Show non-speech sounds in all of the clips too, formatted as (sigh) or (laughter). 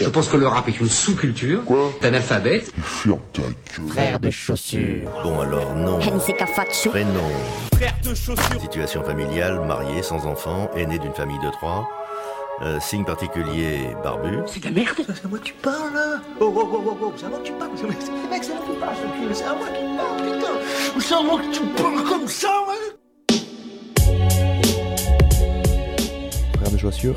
Je pense que le rap est une sous-culture d'un alphabet. Frère de chaussures. Bon alors non. Prénom. Frère de chaussures. Situation familiale, marié, sans enfant, aîné d'une famille de trois. Euh, signe particulier, barbu. C'est de la merde. C'est à moi que tu parles là Oh oh oh oh oh, c'est à moi que tu parles Mec, c'est à moi que tu parles, c'est à moi que tu parles, putain C'est à moi que tu parles comme ça, ouais Frères de chaussures,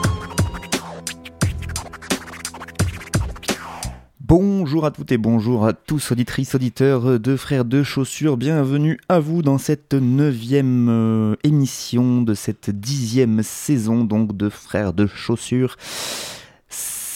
Bonjour à toutes et bonjour à tous, auditrices, auditeurs de Frères de Chaussures. Bienvenue à vous dans cette neuvième euh, émission de cette dixième saison donc de Frères de Chaussures.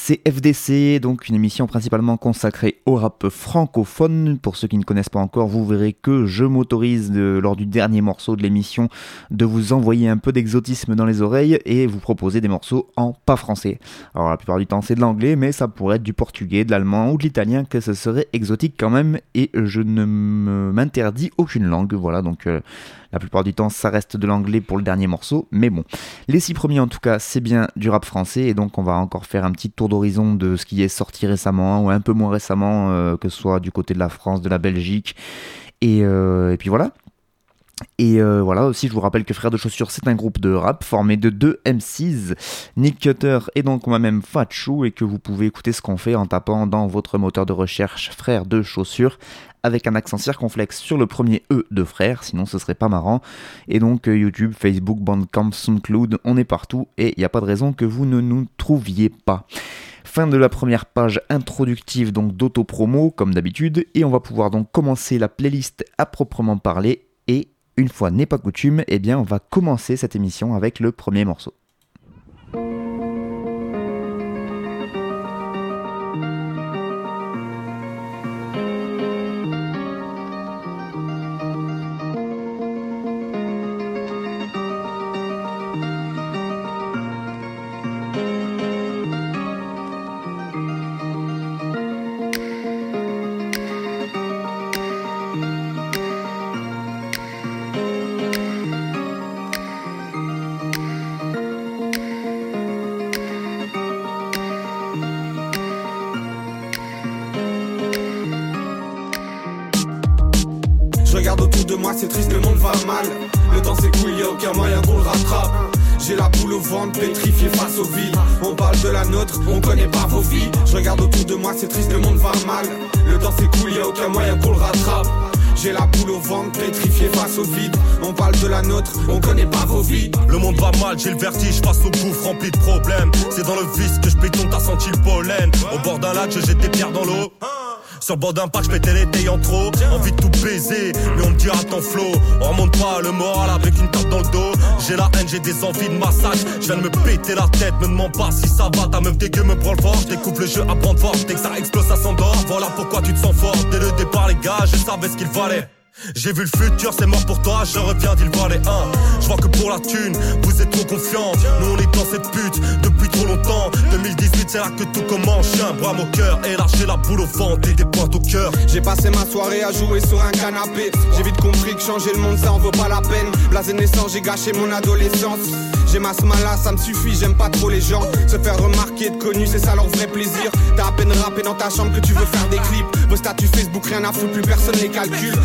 C'est FDC, donc une émission principalement consacrée au rap francophone. Pour ceux qui ne connaissent pas encore, vous verrez que je m'autorise de- lors du dernier morceau de l'émission de vous envoyer un peu d'exotisme dans les oreilles et vous proposer des morceaux en pas français. Alors la plupart du temps c'est de l'anglais, mais ça pourrait être du portugais, de l'allemand ou de l'italien, que ce serait exotique quand même, et je ne m'interdis aucune langue, voilà, donc euh, la plupart du temps ça reste de l'anglais pour le dernier morceau, mais bon. Les six premiers en tout cas c'est bien du rap français, et donc on va encore faire un petit tour d'horizon de ce qui est sorti récemment, ou un peu moins récemment, euh, que ce soit du côté de la France, de la Belgique, et, euh, puis voilà. Et euh, voilà, aussi je vous rappelle que Frères de Chaussures c'est un groupe de rap formé de deux MCs, Nick Cutter et donc moi-même Fatchou, et que vous pouvez écouter ce qu'on fait en tapant dans votre moteur de recherche Frères de Chaussures avec un accent circonflexe sur le premier E de frère, sinon ce serait pas marrant. Et donc euh, YouTube, Facebook, Bandcamp, SoundCloud, on est partout et il n'y a pas de raison que vous ne nous trouviez pas. Fin de la première page introductive donc d'auto-promo comme d'habitude et on va pouvoir donc commencer la playlist à proprement parler et une fois n'est pas coutume, eh bien on va commencer cette émission avec le premier morceau. Bord d'un parc, je pétais les en trop. Envie de tout baiser, mais on me dira ton flow. On remonte pas le moral avec une tape dans le dos. J'ai la haine, j'ai des envies de massage. Je viens de me péter la tête, me demande pas si ça va. Ta meuf dégueu me prend le fort. Je découvre le jeu à prendre fort. Dès que ça explose, ça s'endort. Voilà pourquoi tu te sens fort. Dès le départ, les gars, je savais ce qu'il fallait. J'ai vu le futur, c'est mort pour toi, je reviens d'il valait un. Je vois que pour la thune, vous êtes trop confiants. Nous on est dans cette pute depuis trop longtemps. 2018, c'est là que tout commence. J'ai un bras au cœur et lâcher la boule au ventre et des pointes au cœur. J'ai passé ma soirée à jouer sur un canapé. J'ai vite compris que changer le monde ça en vaut pas la peine. Blasé de naissance, j'ai gâché mon adolescence. J'ai ma smala, ça me suffit, j'aime pas trop les gens. Se faire remarquer, être connu, c'est ça leur vrai plaisir. T'as à peine rappé dans ta chambre que tu veux faire des clips. Vos statuts Facebook, rien à foutre, plus personne les calcule.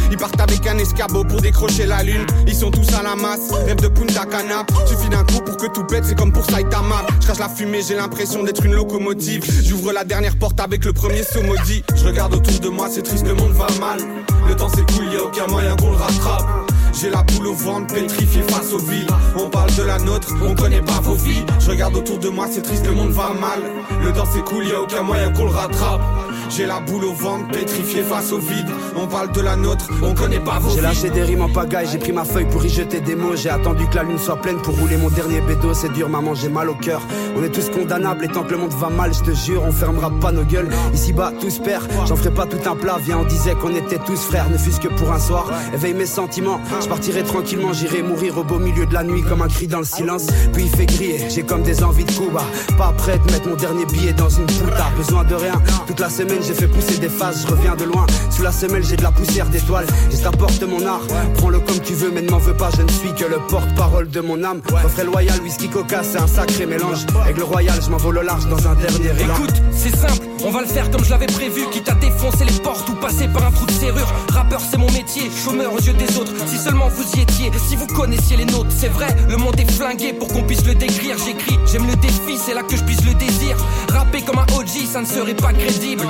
Avec un escabeau pour décrocher la lune. Ils sont tous à la masse, rêve de Punta Cana. Suffit d'un coup pour que tout pète, c'est comme pour Saitama. Je crache la fumée, j'ai l'impression d'être une locomotive. J'ouvre la dernière porte avec le premier saut maudit. Je regarde autour de moi, c'est triste, le monde va mal. Le temps s'écoule, y a aucun moyen qu'on le rattrape. J'ai la boule au ventre, pétrifié face au vide. On parle de la nôtre, on connaît pas vos vies. Je regarde autour de moi, c'est triste, le monde va mal. Le temps s'écoule, y a aucun moyen qu'on le rattrape. J'ai la boule au ventre, pétrifié face au vide. On parle de la nôtre, on connaît pas vos J'ai lâché des rimes en pagaille, j'ai pris ma feuille pour y jeter des mots. J'ai attendu que la lune soit pleine pour rouler mon dernier bédo. C'est dur, maman, j'ai mal au cœur. On est tous condamnables et tant que le monde va mal, je te jure, on fermera pas nos gueules. Ici bas, tous pères, j'en ferai pas tout un plat. Viens, on disait qu'on était tous frères, ne fût-ce que pour un soir. Éveille mes sentiments, Je partirai tranquillement, j'irai mourir au beau milieu de la nuit comme un cri dans le silence. Puis il fait griller, j'ai comme des envies de Cuba. Pas prêt de mettre mon dernier billet dans une puta. Besoin de rien, toute la semaine j'ai fait pousser des phases, je reviens de loin. Sous la semelle j'ai de la poussière d'étoiles. J'ai t'apporte mon art, prends-le comme tu veux, mais ne m'en veux pas, je ne suis que le porte-parole de mon âme. Refrain loyal, whisky coca, c'est un sacré mélange. Avec le royal, je m'envole au large dans un dernier élan. Écoute, c'est simple, on va le faire comme je l'avais prévu. Quitte à défoncer les portes ou passer par un trou de serrure. Rappeur, c'est mon métier, chômeur aux yeux des autres. Si seulement vous y étiez, si vous connaissiez les nôtres, c'est vrai, le monde est flingué pour qu'on puisse le décrire. J'écris, j'aime le défi, c'est là que je puisse le désir. Rapper comme un OG, ça ne serait pas crédible.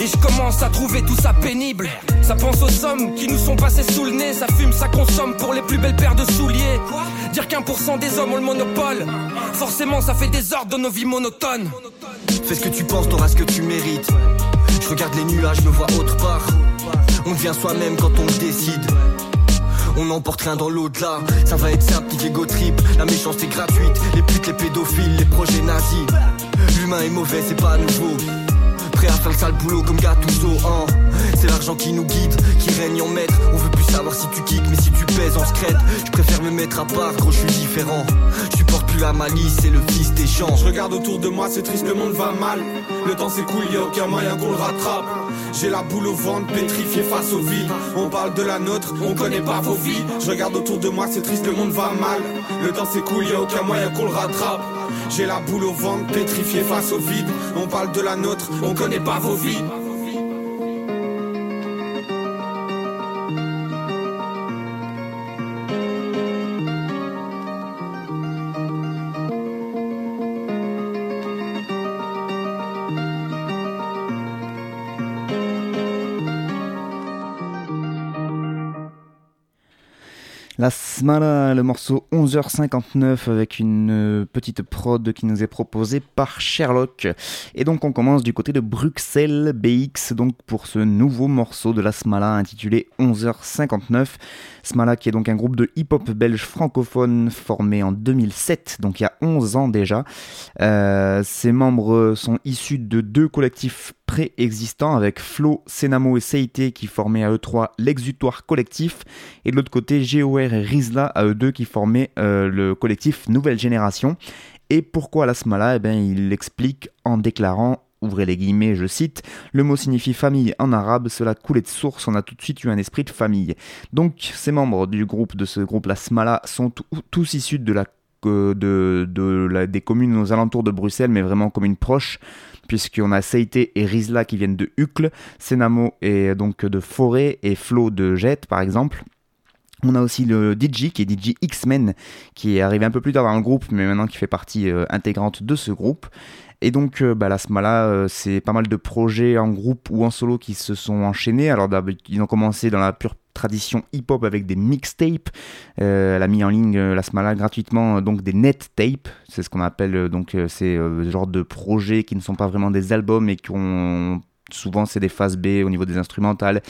Et je commence à trouver tout ça pénible. Ça pense aux sommes qui nous sont passées sous le nez. Ça fume, ça consomme pour les plus belles paires de souliers. Dire qu'un pour cent des hommes ont le monopole. Forcément, ça fait des ordres dans nos vies monotones. Fais ce que tu penses, t'auras ce que tu mérites. Je regarde les nuages, me vois autre part. On devient soi-même quand on le décide. On n'emporte rien dans l'au-delà. Ça va être simple, go trip. La méchanceté gratuite. Les putes, les pédophiles, les projets nazis. L'humain est mauvais, c'est pas nouveau. Prêt à faire le sale boulot comme Gattuso, hein. C'est l'argent qui nous guide, qui règne en maître. On veut plus savoir si tu kicks, mais si tu pèses en secrète. Je préfère me mettre à part, gros, je suis différent. La malice, c'est le fils champs. Je regarde autour de moi, c'est triste, monde va mal. Le temps s'écoule, y'a aucun moyen qu'on le rattrape. J'ai la boule au ventre, pétrifié face au vide. On parle de la nôtre, on connaît pas vos vies. Je regarde autour de moi, c'est triste, le monde va mal. Le temps s'écoule, y'a aucun moyen qu'on le rattrape. J'ai la boule au ventre, pétrifié face au vide. On parle de la nôtre, on connaît pas vos vies. La Smala, le morceau 11h59 avec une euh, petite prod qui nous est proposée par Sherlock. Et donc on commence du côté de Bruxelles BX donc pour ce nouveau morceau de la Smala intitulé 11h59. Smala qui est donc un groupe de hip-hop belge francophone formé en 2007, donc il y a 11 ans déjà. Euh, ses membres sont issus de deux collectifs préexistants avec Flo, Senamo et Seite qui formaient à eux trois l'exutoire collectif et de l'autre côté GOR et Rizla à eux deux qui formaient euh, le collectif Nouvelle Génération. Et pourquoi la Smala? Eh bien, Il l'explique en déclarant ouvrez les guillemets, je cite, le mot signifie famille en arabe, cela coulait de source, on a tout de suite eu un esprit de famille. Donc ces membres du groupe, de ce groupe La Smala, sont tous issus de la, de, des communes aux alentours de Bruxelles, mais vraiment communes proches, puisqu'on a Seite et Rizla qui viennent de Hucle, Senamo et donc de Forêt et Flo de Jette par exemple. On a aussi le DJ qui est DJ X-Men qui est arrivé un peu plus tard dans le groupe mais maintenant qui fait partie euh, intégrante de ce groupe. Et donc, euh, bah, la Smala, euh, c'est pas mal de projets en groupe ou en solo qui se sont enchaînés. Alors, ils ont commencé dans la pure tradition hip-hop avec des mixtapes. Euh, elle a mis en ligne la Smala gratuitement donc des net tapes. C'est ce qu'on appelle donc ces genre de projets qui ne sont pas vraiment des albums et qui ont souvent c'est des phases B au niveau des instrumentales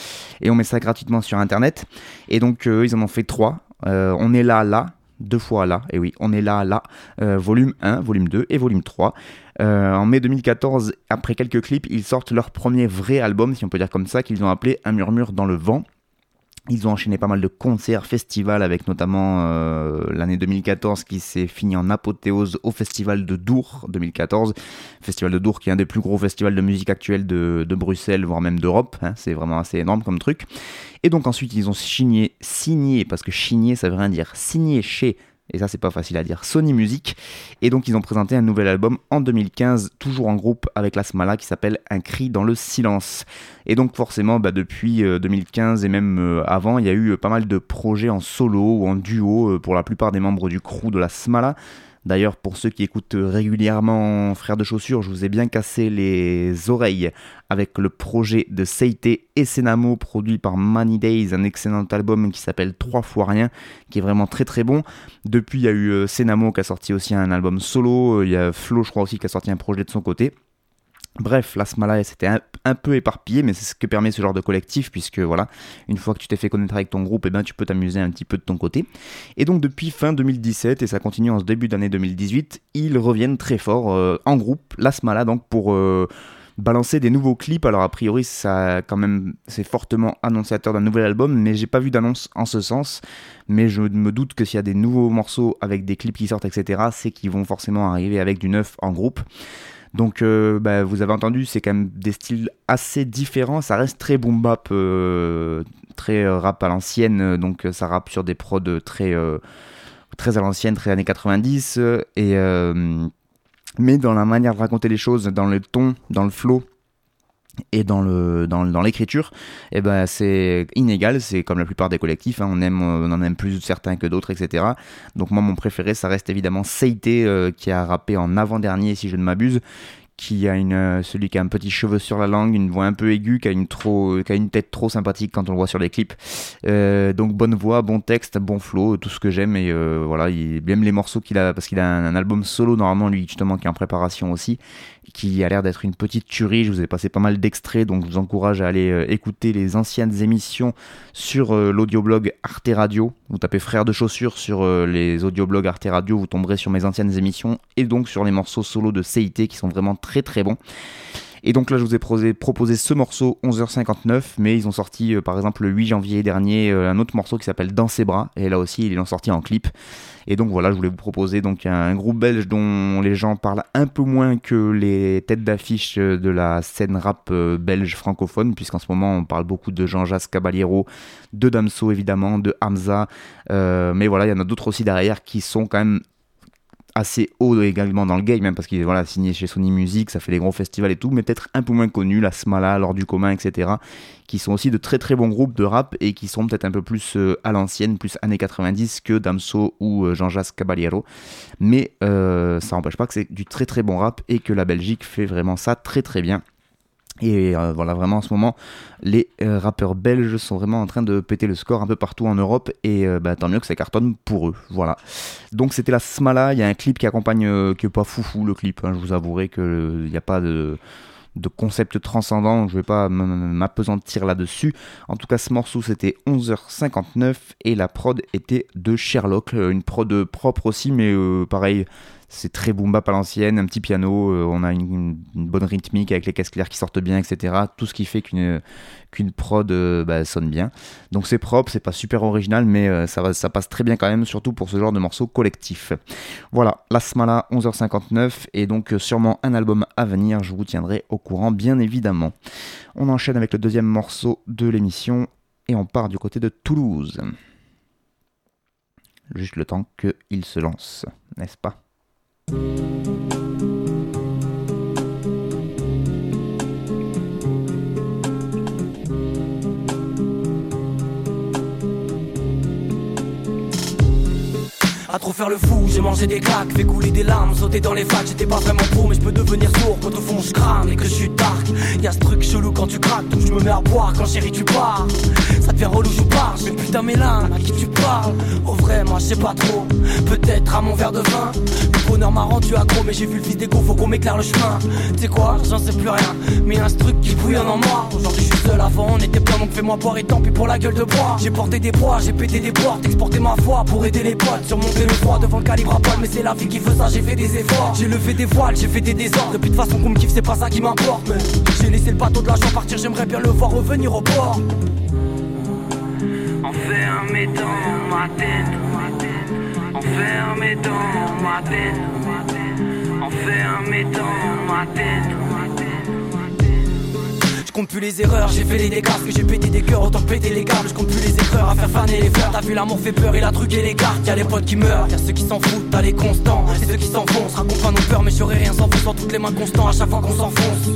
et on met ça gratuitement sur internet et donc ils en ont fait trois on est là là deux fois là, et oui, on est là, là, volume 1, volume 2 et volume 3. Euh, en mai 2014, après quelques clips, ils sortent leur premier vrai album, si on peut dire comme ça, qu'ils ont appelé Un murmure dans le vent. Ils ont enchaîné pas mal de concerts, festivals, avec notamment euh, l'année 2014 qui s'est fini en apothéose au festival de Dour 2014. Festival de Dour qui est un des plus gros festivals de musique actuelle de, Bruxelles, voire même d'Europe. Hein. c'est vraiment assez énorme comme truc. Et donc ensuite ils ont signé, signé, parce que signé ça veut rien dire, signé chez et ça c'est pas facile à dire, Sony Music. Et donc ils ont présenté un nouvel album en 2015, toujours en groupe avec la Smala, qui s'appelle Un cri dans le silence. Et donc forcément, bah, depuis 2015 euh, et même euh, avant, il y a eu pas mal de projets en solo ou en duo euh, pour la plupart des membres du crew de la Smala. D'ailleurs, pour ceux qui écoutent régulièrement Frères de Chaussures, je vous ai bien cassé les oreilles avec le projet de Seite et Senamo produit par Money Days, un excellent album qui s'appelle Trois fois rien, qui est vraiment très très bon. Depuis, il y a eu euh, Senamo qui a sorti aussi un album solo, il y a Flo, je crois aussi, qui a sorti un projet de son côté. Bref, la Smala c'était un, peu éparpillé, mais c'est ce que permet ce genre de collectif, puisque voilà, une fois que tu t'es fait connaître avec ton groupe, et eh ben, tu peux t'amuser un petit peu de ton côté. Et donc depuis fin 2017, et ça continue en ce début d'année 2018, ils reviennent très fort euh, en groupe, la Smala, donc pour... Euh, balancer des nouveaux clips. Alors a priori, ça quand même, c'est fortement annonciateur d'un nouvel album, mais j'ai pas vu d'annonce en ce sens. Mais je me doute que s'il y a des nouveaux morceaux avec des clips qui sortent, etc., c'est qu'ils vont forcément arriver avec du neuf en groupe. Donc, euh, bah, vous avez entendu, c'est quand même des styles assez différents. Ça reste très boom bap, euh, très rap à l'ancienne. Donc, ça rappe sur des prods très, très à l'ancienne, très années 90. Et mais dans la manière de raconter les choses, dans le ton, dans le flow et dans le dans, dans l'écriture, eh ben c'est inégal. C'est comme la plupart des collectifs, hein. on aime on en aime plus certains que d'autres, etc. Donc moi mon préféré, ça reste évidemment Seite euh, qui a rappé en avant dernier si je ne m'abuse, qui a une, euh, celui qui a un petit cheveu sur la langue, une voix un peu aiguë, qui a une, trop, qui a une tête trop sympathique quand on le voit sur les clips. Euh, donc bonne voix, bon texte, bon flow, tout ce que j'aime. Et euh, voilà, il aime les morceaux qu'il a, parce qu'il a un, album solo normalement, lui justement, qui est en préparation aussi qui a l'air d'être une petite tuerie. Je vous ai passé pas mal d'extraits, donc je vous encourage à aller écouter les anciennes émissions sur l'audioblog Arte Radio. Vous tapez Frères de chaussures sur les audioblogs Arte Radio, vous tomberez sur mes anciennes émissions et donc sur les morceaux solo de CIT qui sont vraiment très très bons. Et donc là, je vous ai proposé, ce morceau 11h59, mais ils ont sorti par exemple le 8 janvier dernier un autre morceau qui s'appelle Dans ses bras, et là aussi ils l'ont sorti en clip. Et donc voilà, je voulais vous proposer donc un groupe belge dont les gens parlent un peu moins que les têtes d'affiche de la scène rap euh, belge francophone, puisqu'en ce moment on parle beaucoup de Jean-Jacques Caballero, de Damso évidemment, de Hamza, euh, mais voilà, il y en a d'autres aussi derrière qui sont quand même assez haut également dans le game, même parce qu'il est voilà, signé chez Sony Music, ça fait des gros festivals et tout, mais peut-être un peu moins connu, la Smala, L'Or du commun, etc., qui sont aussi de très très bons groupes de rap et qui sont peut-être un peu plus euh, à l'ancienne, plus années 90 que Damso ou euh, Jean-Jacques Caballero. Mais euh, ça n'empêche pas que c'est du très très bon rap et que la Belgique fait vraiment ça très très bien. Et euh, voilà, vraiment en ce moment, les euh, rappeurs belges sont vraiment en train de péter le score un peu partout en Europe. Et euh, bah, tant mieux que ça cartonne pour eux. Voilà. Donc c'était la Smala. Il y a un clip qui accompagne, qui est pas foufou le clip. Hein. je vous avouerai qu'il n'y a pas de, concept transcendant. Je vais pas m'apesantir là-dessus. En tout cas, ce morceau c'était 11h59 et la prod était de Sherlock. Une prod propre aussi, mais pareil c'est très boom bap l'ancienne, un petit piano, euh, on a une, bonne rythmique avec les caisses claires qui sortent bien, etc. Tout ce qui fait qu'une qu'une prod euh, bah, sonne bien. Donc c'est propre, c'est pas super original, mais euh, ça, ça passe très bien quand même, surtout pour ce genre de morceaux collectifs. Voilà, La Smala, 11h59, et donc sûrement un album à venir, je vous tiendrai au courant, bien évidemment. On enchaîne avec le deuxième morceau de l'émission, et on part du côté de Toulouse. Juste le temps qu'il se lance, n'est-ce pas? Thank you. À trop faire le fou, j'ai mangé des claques, fait couler des larmes, sauter dans les facs, j'étais pas vraiment pour, mais je peux devenir sourd quand au fond je crame et que je suis dark. Y'a ce truc chelou quand tu craques, donc je me mets à boire quand chérie tu pars. Ça te fait relou, je parle, mais putain Mélin, à qui tu parles Au vrai, moi je sais pas trop, peut-être à mon verre de vin. Le bonheur m'a rendu accro, mais j'ai vu le fils d'égo, faut qu'on m'éclaire le chemin. Tu sais quoi, j'en sais plus rien, mais y'a ce truc qui bouillonne en moi. Aujourd'hui je suis seul, avant on était plein, donc fais-moi boire et tant pis pour la gueule de bois. J'ai porté des poids, j'ai pété des portes, exporté ma foi pour aider les potes sur mon le froid devant le calibre à poil Mais c'est la vie qui veut ça, j'ai fait des efforts. J'ai levé des voiles, j'ai fait des désordres. Depuis de façon qu'on me kiffe, c'est pas ça qui m'importe. Mais j'ai laissé le bateau de la joie partir, j'aimerais bien le voir revenir au port. Enfermé dans ma tête. Enfermé dans ma tête. Enfermé dans ma tête je compte plus les erreurs, j'ai fait les dégâts, que j'ai pété des cœurs, autant péter les câbles. Je compte plus les écreurs à faire faner les fleurs. T'as vu l'amour fait peur, il a truqué les cartes. Y'a les potes qui meurent, y'a ceux qui s'en foutent, t'as les constants. Et ceux qui s'enfoncent, raconte pas nos peurs, mais j'aurais rien sans vous, sans toutes les mains constants à chaque fois qu'on s'enfonce.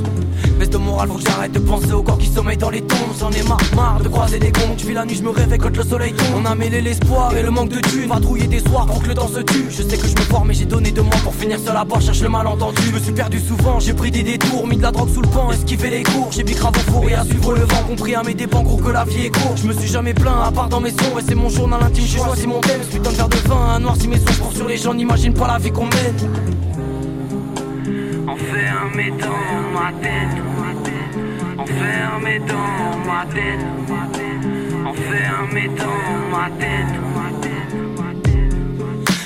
De morale, faut que j'arrête de penser au corps qui sommeille dans les tombes. J'en ai marre, marre de croiser des cons. Je vis la nuit, je me réveille quand le soleil tombe. On a mêlé l'espoir et le manque de thunes. trouiller des soirs pour que le temps se tue. Je sais que je me forme, mais j'ai donné de moi pour finir seul à bord. Cherche le malentendu. Je me suis perdu souvent, j'ai pris des détours, mis de la drogue sous le pan, esquivé les cours. J'ai grave au four et à suivre le vent, compris à mes dépens, gros que la vie est courte. Je me suis jamais plaint à part dans mes sons, et c'est mon journal intime. J'ai choisi mon thème, putain de verre de vin, un noir si mes sons sur les gens, n'imagine pas la vie qu'on mène. Enfermé dans ma tête Enfermé dans ma tête. Enfermé dans ma tête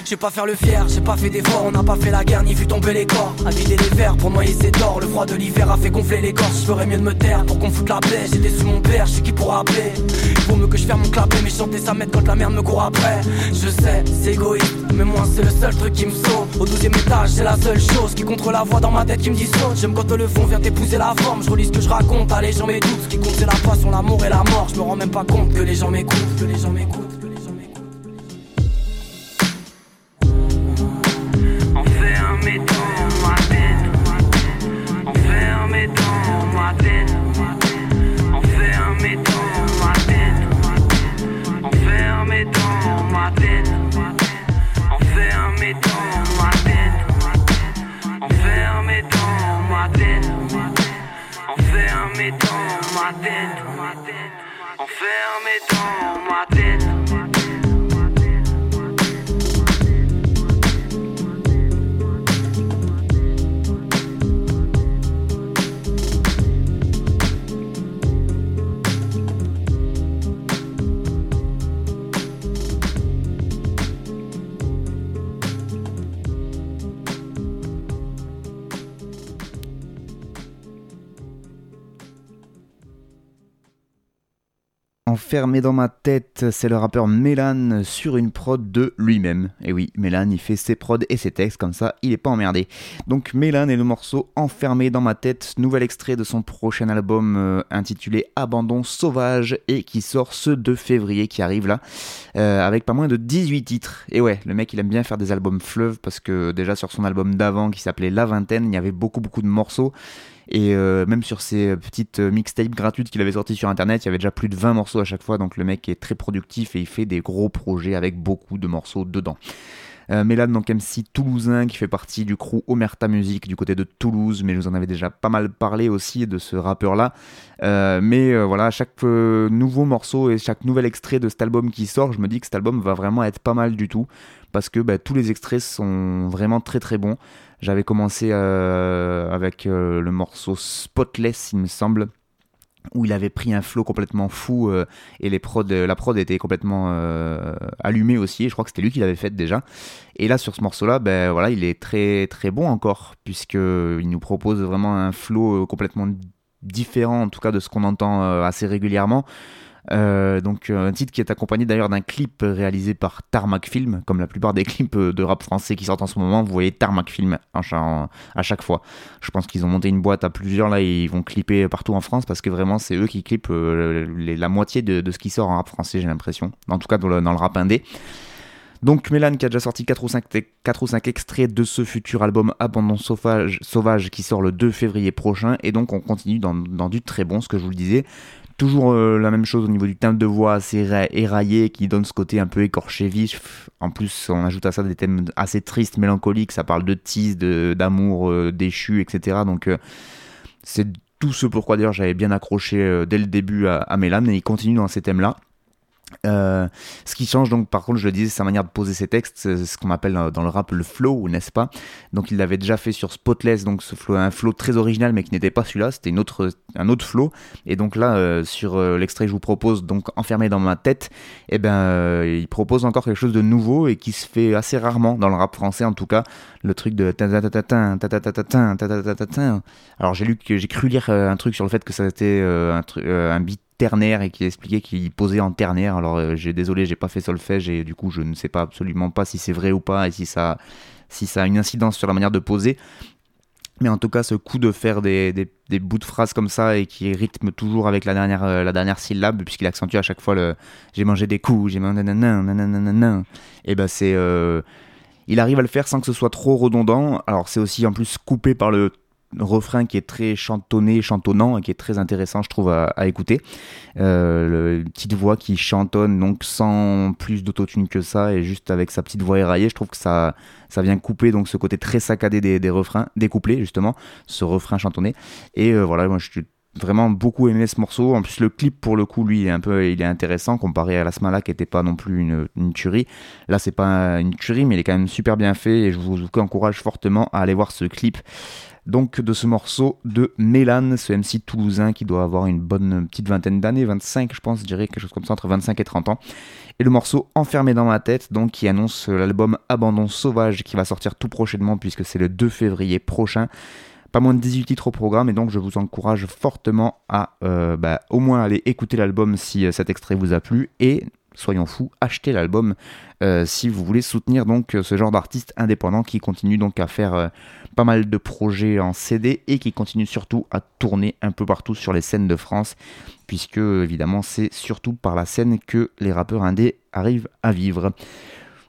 J'ai pas faire le fier, j'ai pas fait d'efforts, on n'a pas fait la guerre ni vu tomber les corps. À vider les verres pour noyer ses torts, le froid de l'hiver a fait gonfler les corps. Je ferais mieux de me taire pour qu'on foute la paix. J'étais sous mon père, je sais qui pourra appeler. Il vaut mieux que je ferme mon clapet, mais chanter ça m'aide quand la merde me court après. Je sais, c'est égoïste, mais moi c'est le seul truc qui me sauve. Au douzième étage, c'est la seule chose qui contre la voix dans ma tête qui me dit. J'aime quand le fond vient t'épouser la forme. Je relis ce que je raconte, allez, j'en mets Ce qui compte, c'est la passion, l'amour et la mort. Je me rends même pas compte que les gens m'écoutent, que les gens m'écoutent. lointaine. dans ma tête, méton dans On fait un méton lointaine. On fait un Enfermé dans ma tête, c'est le rappeur Mélan sur une prod de lui-même. Et oui, Mélan, il fait ses prods et ses textes, comme ça, il est pas emmerdé. Donc Mélan et le morceau Enfermé dans ma tête, nouvel extrait de son prochain album euh, intitulé Abandon sauvage et qui sort ce 2 février qui arrive là, euh, avec pas moins de 18 titres. Et ouais, le mec il aime bien faire des albums fleuves parce que déjà sur son album d'avant qui s'appelait La Vingtaine, il y avait beaucoup beaucoup de morceaux. Et euh, même sur ces petites mixtapes gratuites qu'il avait sorties sur internet, il y avait déjà plus de 20 morceaux à chaque fois. Donc le mec est très productif et il fait des gros projets avec beaucoup de morceaux dedans. Euh, Mélan, donc MC toulousain qui fait partie du crew Omerta Music du côté de Toulouse, mais je vous en avais déjà pas mal parlé aussi de ce rappeur-là. Euh, mais euh, voilà, chaque euh, nouveau morceau et chaque nouvel extrait de cet album qui sort, je me dis que cet album va vraiment être pas mal du tout, parce que bah, tous les extraits sont vraiment très très bons. J'avais commencé euh, avec euh, le morceau Spotless, il me semble, où il avait pris un flow complètement fou euh, et la prod était complètement allumée aussi. Je crois que c'était lui qui l'avait faite déjà. Et là, sur ce morceau-là, ben voilà, il est très très bon encore puisque il nous propose vraiment un flow complètement différent, en tout cas de ce qu'on entend assez régulièrement. Euh, donc euh, un titre qui est accompagné d'ailleurs d'un clip réalisé par Tarmac Film, comme la plupart des (laughs) clips euh, de rap français qui sortent en ce moment, vous voyez Tarmac Film à chaque fois. Je pense qu'ils ont monté une boîte à plusieurs là et ils vont clipper partout en France parce que vraiment c'est eux qui clippent la moitié de, ce qui sort en rap français j'ai l'impression, en tout cas dans le rap indé. Donc Mélan qui a déjà sorti 4 ou, 5, 4 ou 5 extraits de ce futur album Abandon Sauvage, qui sort le 2 février prochain et donc on continue dans, dans du très bon, ce que je vous le disais. Toujours euh, la même chose au niveau du timbre de voix assez ra- éraillé qui donne ce côté un peu écorché vif. En plus, on ajoute à ça des thèmes assez tristes, mélancoliques. Ça parle de tease, d'amour euh, déchu, etc. Donc, euh, c'est tout ce pourquoi d'ailleurs j'avais bien accroché dès le début à, à Mélan et il continue dans ces thèmes-là. Ce qui change donc par contre, je le disais, sa manière de poser ses textes, ce qu'on appelle dans le rap le flow, n'est-ce pas Donc il l'avait déjà fait sur Spotless, donc un flow très original mais qui n'était pas celui-là, c'était autre, un autre flow. Et donc là, sur l'extrait que je vous propose, donc enfermé dans ma tête, et ben il propose encore quelque chose de nouveau et qui se fait assez rarement dans le rap français en tout cas, le truc de Alors j'ai lu que j'ai cru lire un truc sur le fait que ça était un, un beat ternaire et qui expliquait qu'il posait en ternaire. Alors euh, j'ai désolé, j'ai pas fait solfège et du coup je ne sais pas absolument pas si c'est vrai ou pas et si ça si ça a une incidence sur la manière de poser. Mais en tout cas, ce coup de faire des, des, bouts de phrases comme ça et qui rythme toujours avec la dernière, euh, la dernière syllabe, puisqu'il accentue à chaque fois le j'ai mangé des coups, j'ai mangé nanana, nanana. Et ben c'est. euh, il arrive à le faire sans que ce soit trop redondant. Alors c'est aussi en plus coupé par le refrain qui est très chantonné, chantonnant et qui est très intéressant, je trouve, à, écouter. Euh, petite voix qui chantonne, donc sans plus d'autotune que ça, et juste avec sa petite voix éraillée, je trouve que ça, vient couper donc ce côté très saccadé des, refrains, des justement, ce refrain chantonné. Et euh, voilà, moi je suis vraiment beaucoup aimé ce morceau. En plus, le clip pour le coup, lui, est un peu, il est intéressant comparé à la Smala qui était pas non plus une, une tuerie. Là, c'est pas une tuerie, mais il est quand même super bien fait et je vous encourage fortement à aller voir ce clip. Donc de ce morceau de Mélan, ce MC toulousain qui doit avoir une bonne petite vingtaine d'années, 25 je pense, je dirais quelque chose comme ça, entre 25 et 30 ans. Et le morceau Enfermé dans ma tête, donc qui annonce l'album Abandon sauvage qui va sortir tout prochainement puisque c'est le 2 février prochain. Pas moins de 18 titres au programme et donc je vous encourage fortement à euh, bah, au moins aller écouter l'album si euh, cet extrait vous a plu et soyons fous, achetez l'album euh, si vous voulez soutenir donc ce genre d'artiste indépendant qui continue donc à faire pas mal de projets en CD et qui continue surtout à tourner un peu partout sur les scènes de France puisque évidemment c'est surtout par la scène que les rappeurs indés arrivent à vivre.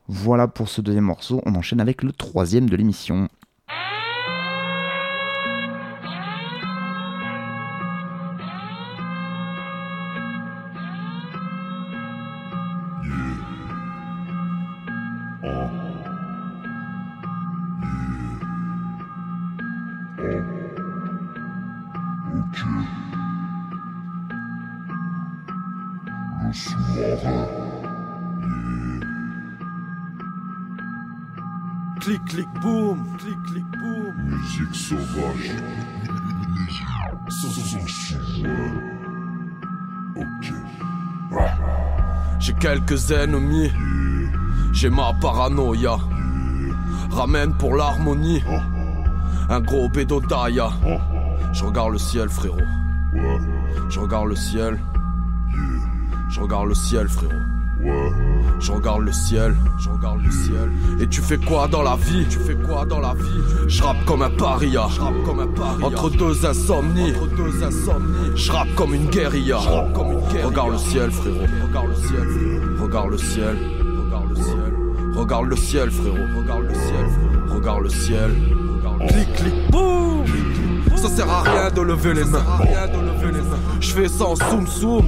Voilà pour ce deuxième morceau, on enchaîne avec le troisième de l'émission. Sauvage. Ok. J'ai quelques ennemis. J'ai ma paranoïa. Ramène pour l'harmonie. Un gros bédodaya. Je regarde le ciel, frérot. Je regarde le ciel. Je regarde le ciel, frérot. Je regarde le ciel, je regarde le ciel. Et tu fais quoi dans la vie? Tu fais quoi dans la vie? Je rappe comme un paria. comme un paria. Entre deux insomnies. Entre deux insomnies. Je rappe comme une guérilla. Regarde le ciel, frérot. Regarde le ciel, frérot. Regarde le ciel. Regarde le ciel. Regarde le ciel, frérot. Regarde le ciel, frérot. Regarde le ciel. Clic, clic, boum. Ça sert à rien de lever les mains. Je fais ça en soum soum.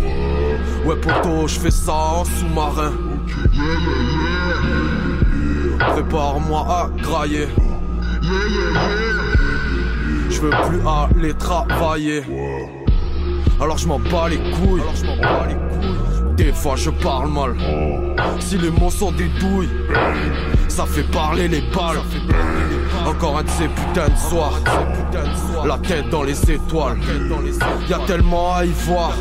Ouais poto, je fais ça en sous-marin. Prépare-moi à grailler. Je veux plus aller travailler. Alors je m'en bats les couilles. Alors je m'en les couilles. Des fois je parle mal. Si les mots sont des douilles, ça fait parler les balles. Encore un de ces putains de soirs. La tête dans les étoiles. Y a tellement à y voir.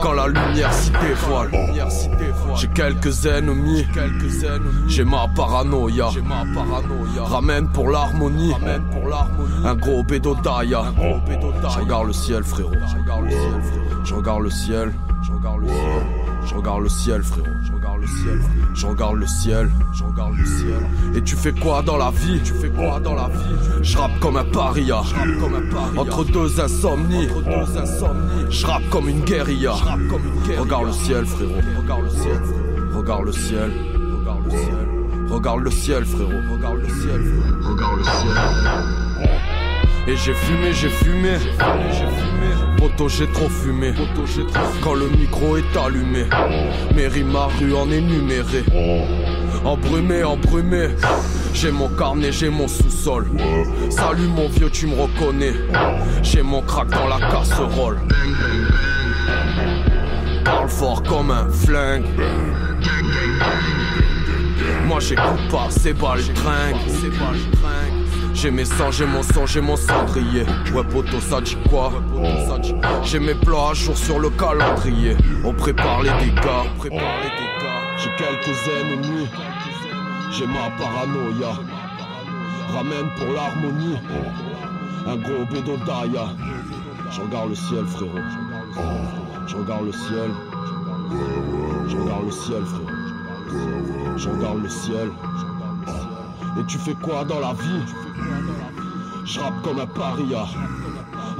Quand la lumière s'y dévoile. J'ai quelques ennemis. J'ai ma paranoïa. Ramène pour l'harmonie. Un gros bédodaya. Je regarde le ciel, frérot. Je regarde le ciel. Je regarde le ciel, frérot. Je le ciel. Je regarde le ciel. Je regarde le ciel. Et tu fais quoi dans la vie? Tu fais quoi dans la vie? Je comme un paria. comme un paria. Entre deux insomnies. Entre deux insomnies. Je comme une guérilla. comme une guérilla. Regarde le ciel, frérot. Regarde le ciel. Regarde le ciel. Regarde le ciel. Regarde le ciel, frérot. Regarde le ciel. Frérot. Regarde le ciel. Et j'ai fumé, j'ai fumé. J'ai fumé. Poto, j'ai trop fumé. Quand le micro est allumé, mes rimes à rue en énuméré. Embrumé, embrumé. J'ai mon carnet, j'ai mon sous-sol. Salut mon vieux, tu me reconnais. J'ai mon crack dans la casserole. Parle fort comme un flingue. Moi j'écoute pas, c'est pas le tringue. J'ai mes sangs, j'ai mon sang, j'ai mon cendrier. Ouais, poto, ça dit quoi? J'ai mes plans à jour sur le calendrier. On prépare les dégâts, on prépare les dégâts. J'ai quelques ennemis, j'ai ma paranoïa. Ramène pour l'harmonie, un gros bédodaya. Je regarde le ciel, frérot. Je regarde le ciel. Je regarde le ciel, frérot. Je regarde le ciel. Et tu fais quoi dans la vie? Je rappe comme un paria.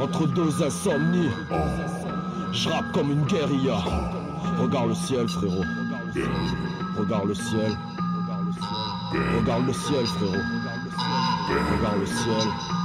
Entre deux insomnies. Je rappe comme une guérilla. Regarde le ciel, frérot. Regarde le ciel. Regarde le ciel, frérot. Regarde le ciel.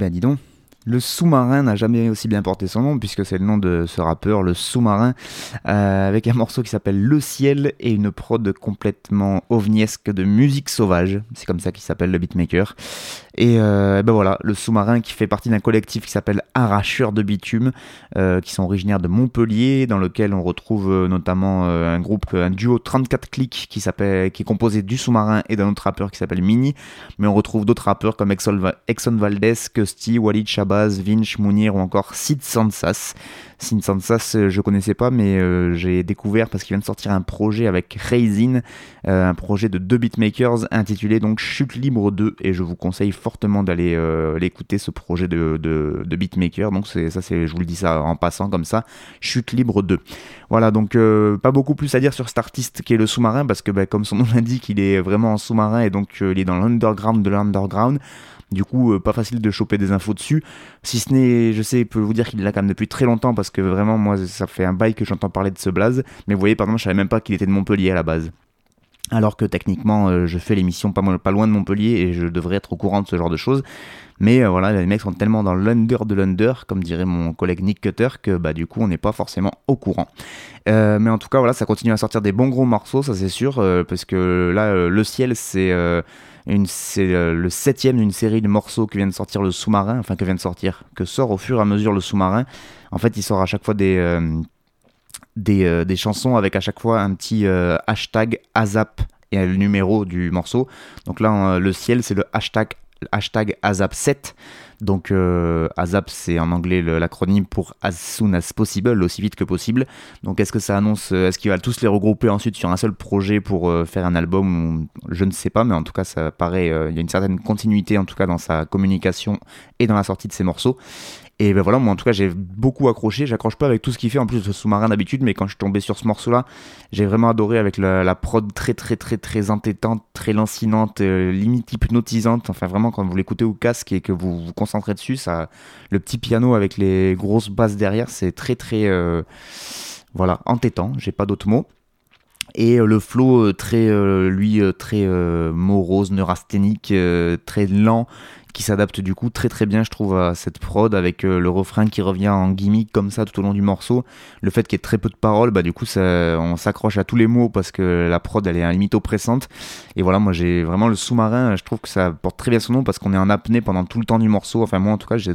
Ben dis donc, Le sous-marin n'a jamais aussi bien porté son nom, puisque c'est le nom de ce rappeur, le sous-marin, euh, avec un morceau qui s'appelle Le ciel et une prod complètement ovniesque de musique sauvage. C'est comme ça qu'il s'appelle le beatmaker. Et euh, ben voilà, le sous-marin qui fait partie d'un collectif qui s'appelle Arracheurs de bitume, euh, qui sont originaires de Montpellier, dans lequel on retrouve euh, notamment un groupe, un duo 34 clics qui qui est composé du sous-marin et d'un autre rappeur qui s'appelle Mini. Mais on retrouve d'autres rappeurs comme Exxon, Valdez, Custy, Walid Shabazz, Vinch, Mounir ou encore Sid Sansas. Sid Sansas, je connaissais pas, mais j'ai découvert parce qu'il vient de sortir un projet avec Raisin, un projet de deux beatmakers intitulé donc Chute Libre 2, et je vous conseille fortement d'aller euh, l'écouter ce projet de, de, beatmaker. Donc c'est ça, c'est, je vous le dis ça en passant comme ça, Chute Libre 2. Voilà, donc euh, pas beaucoup plus à dire sur cet artiste qui est le sous-marin, parce que bah, comme son (laughs) nom l'indique, il est vraiment en sous-marin et donc euh, il est dans l'underground de l'underground. Du coup, pas facile de choper des infos dessus. Si ce n'est, je sais, je peux vous dire qu'il là quand même depuis très longtemps parce que vraiment, moi, ça fait un bail que j'entends parler de ce blaze. Mais vous voyez, par exemple, je savais même pas qu'il était de Montpellier à la base. Alors que techniquement, euh, je fais l'émission pas, pas loin de Montpellier et je devrais être au courant de ce genre de choses. Mais euh, voilà, les mecs sont tellement dans l'under de l'under, comme dirait mon collègue Nick Cutter, que bah, du coup, on n'est pas forcément au courant. Euh, mais en tout cas, voilà, ça continue à sortir des bons gros morceaux, ça c'est sûr, parce que là, Le Ciel, c'est le septième d'une série de morceaux que vient de sortir le sous-marin, enfin que vient de sortir, que sort au fur et à mesure le sous-marin. En fait, il sort à chaque fois des, des, euh, des chansons avec à chaque fois un petit euh, hashtag ASAP et le numéro du morceau. Donc là, euh, le ciel, c'est le hashtag, hashtag ASAP7. Donc euh, ASAP, c'est en anglais l'acronyme pour As Soon As Possible, aussi vite que possible. Donc est-ce que ça annonce, est-ce qu'ils va tous les regrouper ensuite sur un seul projet pour faire un album Je ne sais pas, mais en tout cas, ça paraît, il y a une certaine continuité en tout cas dans sa communication et dans la sortie de ses morceaux. Et ben voilà, moi en tout cas j'ai beaucoup accroché, j'accroche pas avec tout ce qu'il fait en plus de sous-marin d'habitude, mais quand je suis tombé sur ce morceau-là, j'ai vraiment adoré avec la, prod très très très très entêtante, très lancinante, euh, limite hypnotisante, enfin vraiment quand vous l'écoutez au casque et que vous vous concentrez dessus, ça, le petit piano avec les grosses basses derrière, c'est très très, euh, voilà, entêtant, j'ai pas d'autres mots. Et euh, le flow euh, très, euh, lui, très morose, neurasthénique, très lent, qui s'adapte du coup très très bien, je trouve, à cette prod, avec le refrain qui revient en gimmick comme ça tout au long du morceau. Le fait qu'il y ait très peu de paroles, bah du coup, ça, on s'accroche à tous les mots parce que la prod, elle est à limite oppressante. Et voilà, moi j'ai vraiment le sous-marin, je trouve que ça porte très bien son nom parce qu'on est en apnée pendant tout le temps du morceau. Enfin, moi en tout cas, j'ai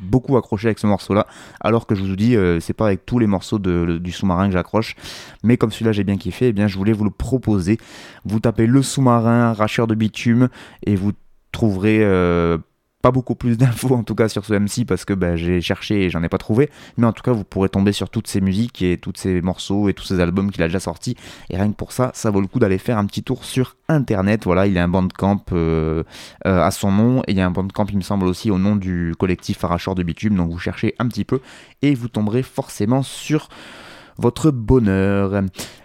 beaucoup accroché avec ce morceau-là, alors que je vous dis, euh, c'est pas avec tous les morceaux de, du sous-marin que j'accroche, mais comme celui-là j'ai bien kiffé, eh bien je voulais vous le proposer. Vous tapez le sous-marin, racheur de bitume, et vous trouverez euh, pas beaucoup plus d'infos en tout cas sur ce MC parce que bah, j'ai cherché et j'en ai pas trouvé, mais en tout cas vous pourrez tomber sur toutes ces musiques et tous ces morceaux et tous ces albums qu'il a déjà sortis, et rien que pour ça, ça vaut le coup d'aller faire un petit tour sur internet. Voilà, il y a un bandcamp euh, euh, à son nom, et il y a un bandcamp, il me semble aussi, au nom du collectif Arracheur de Bitume. Donc vous cherchez un petit peu et vous tomberez forcément sur votre bonheur.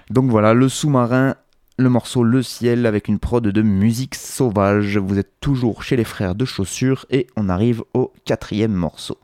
Donc voilà, le sous-marin, le morceau Le Ciel avec une prod de musique sauvage. Vous êtes toujours chez les frères de chaussures et on arrive au quatrième morceau.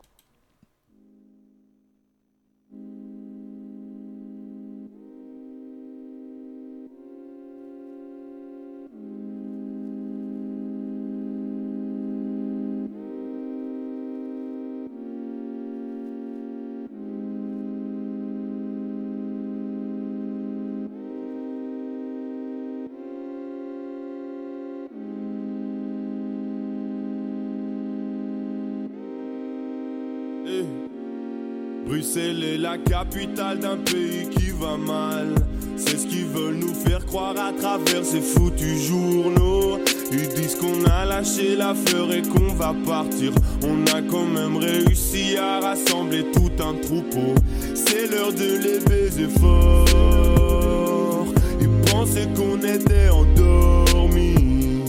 Bruxelles est la capitale d'un pays qui va mal. C'est ce qu'ils veulent nous faire croire à travers ces foutus journaux. Ils disent qu'on a lâché l'affaire et qu'on va partir. On a quand même réussi à rassembler tout un troupeau. C'est l'heure de les baiser fort. Ils pensaient qu'on était endormis.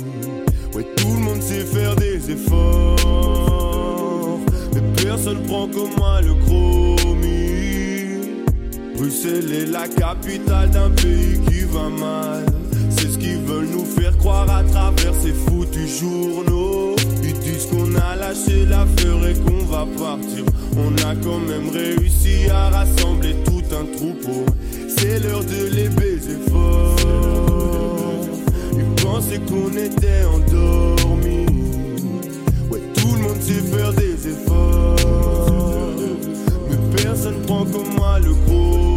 Ouais, tout le monde sait faire des efforts. Personne prend comme moi le chromie. Bruxelles est la capitale d'un pays qui va mal. C'est ce qu'ils veulent nous faire croire à travers ces foutus journaux. Ils disent qu'on a lâché l'affaire et qu'on va partir. On a quand même réussi à rassembler tout un troupeau. C'est l'heure de les baiser fort. Ils pensaient qu'on était endormis. Ouais, tout le monde sait faire des personne prend comme moi le gros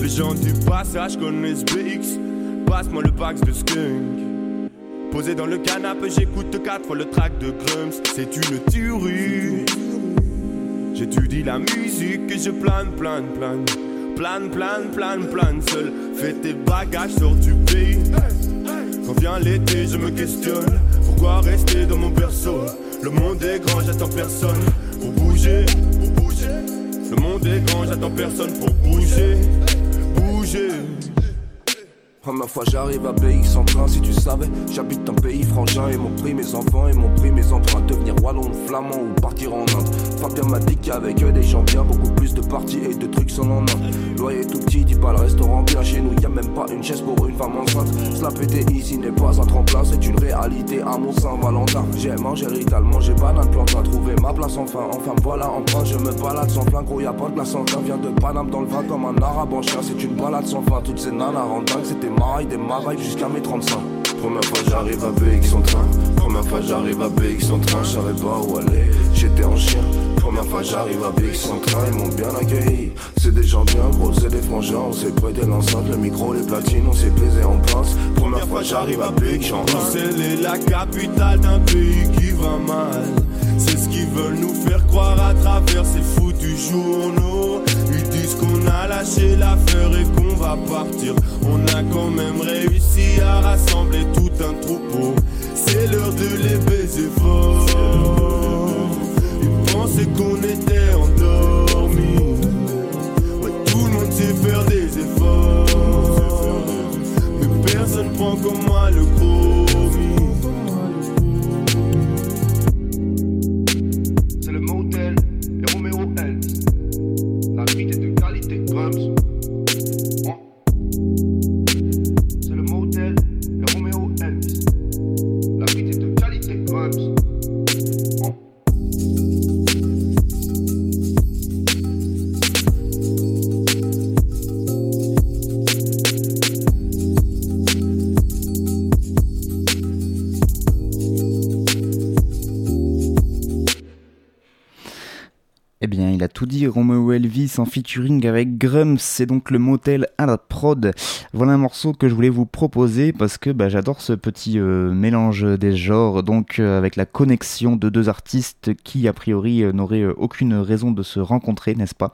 Les gens du passage connaissent BX. Passe-moi le Pax de Skunk. Posé dans le canapé, j'écoute quatre fois le track de Grums. C'est une tuerie. J'étudie la musique et je plane, plane, plane. Plane, plane, plane, plane seul. Fais tes bagages, sors du pays. Quand vient l'été, je me questionne. Pourquoi rester dans mon berceau Le monde est grand, j'attends personne pour bouger. Le monde est grand, j'attends personne pour bouger. Bouger. Première fois j'arrive à BX en train, si tu savais, j'habite un pays frangin et m'ont pris mes enfants et m'ont pris mes emprunts. Devenir wallon, flamand ou partir en Inde. Fabien m'a dit qu'avec eux des gens bien, beaucoup plus de parties et de trucs sont en Inde. Loyer tout petit, dis pas le restaurant bien chez nous, y a même pas une chaise pour une femme enceinte. Cela pété ici n'est pas un tremplin, c'est une réalité à mon Saint-Valentin. J'ai mangé rital, mangé banane, plantain, trouvé ma place enfin. Enfin voilà, enfin je me balade sans flingue, gros y a pas de Vient de Paname dans le vin comme un arabe en chien, c'est une balade sans fin. Toutes ces nanas rendent dingue, c'était maille, des mailles jusqu'à mes 35. Première fois j'arrive à BX en train, première fois j'arrive à BX en train, je savais pas où aller, j'étais en chien. Première fois j'arrive à BX en train, ils m'ont bien accueilli. C'est des gens bien gros, c'est des frangins, on s'est prêté l'enceinte, le micro, les platines, on s'est plaisé en pince. Première fois j'arrive à BX en train. Bruxelles est la capitale d'un pays qui va mal. C'est ce qu'ils veulent nous faire croire à travers ces foutus journaux. Ils disent qu'on a lâché l'affaire et qu'on va partir. On a quand même réussi à rassembler tout un troupeau. C'est l'heure de les baiser fort. Ils pensaient qu'on était endormis. Ouais, tout le monde sait faire des efforts. Mais personne prend comme moi le chromie. En featuring avec Grums, c'est donc le motel à la prod. Voilà un morceau que je voulais vous proposer parce que bah, j'adore ce petit euh, mélange des genres, donc euh, avec la connexion de deux artistes qui, a priori, euh, n'auraient aucune raison de se rencontrer, n'est-ce pas?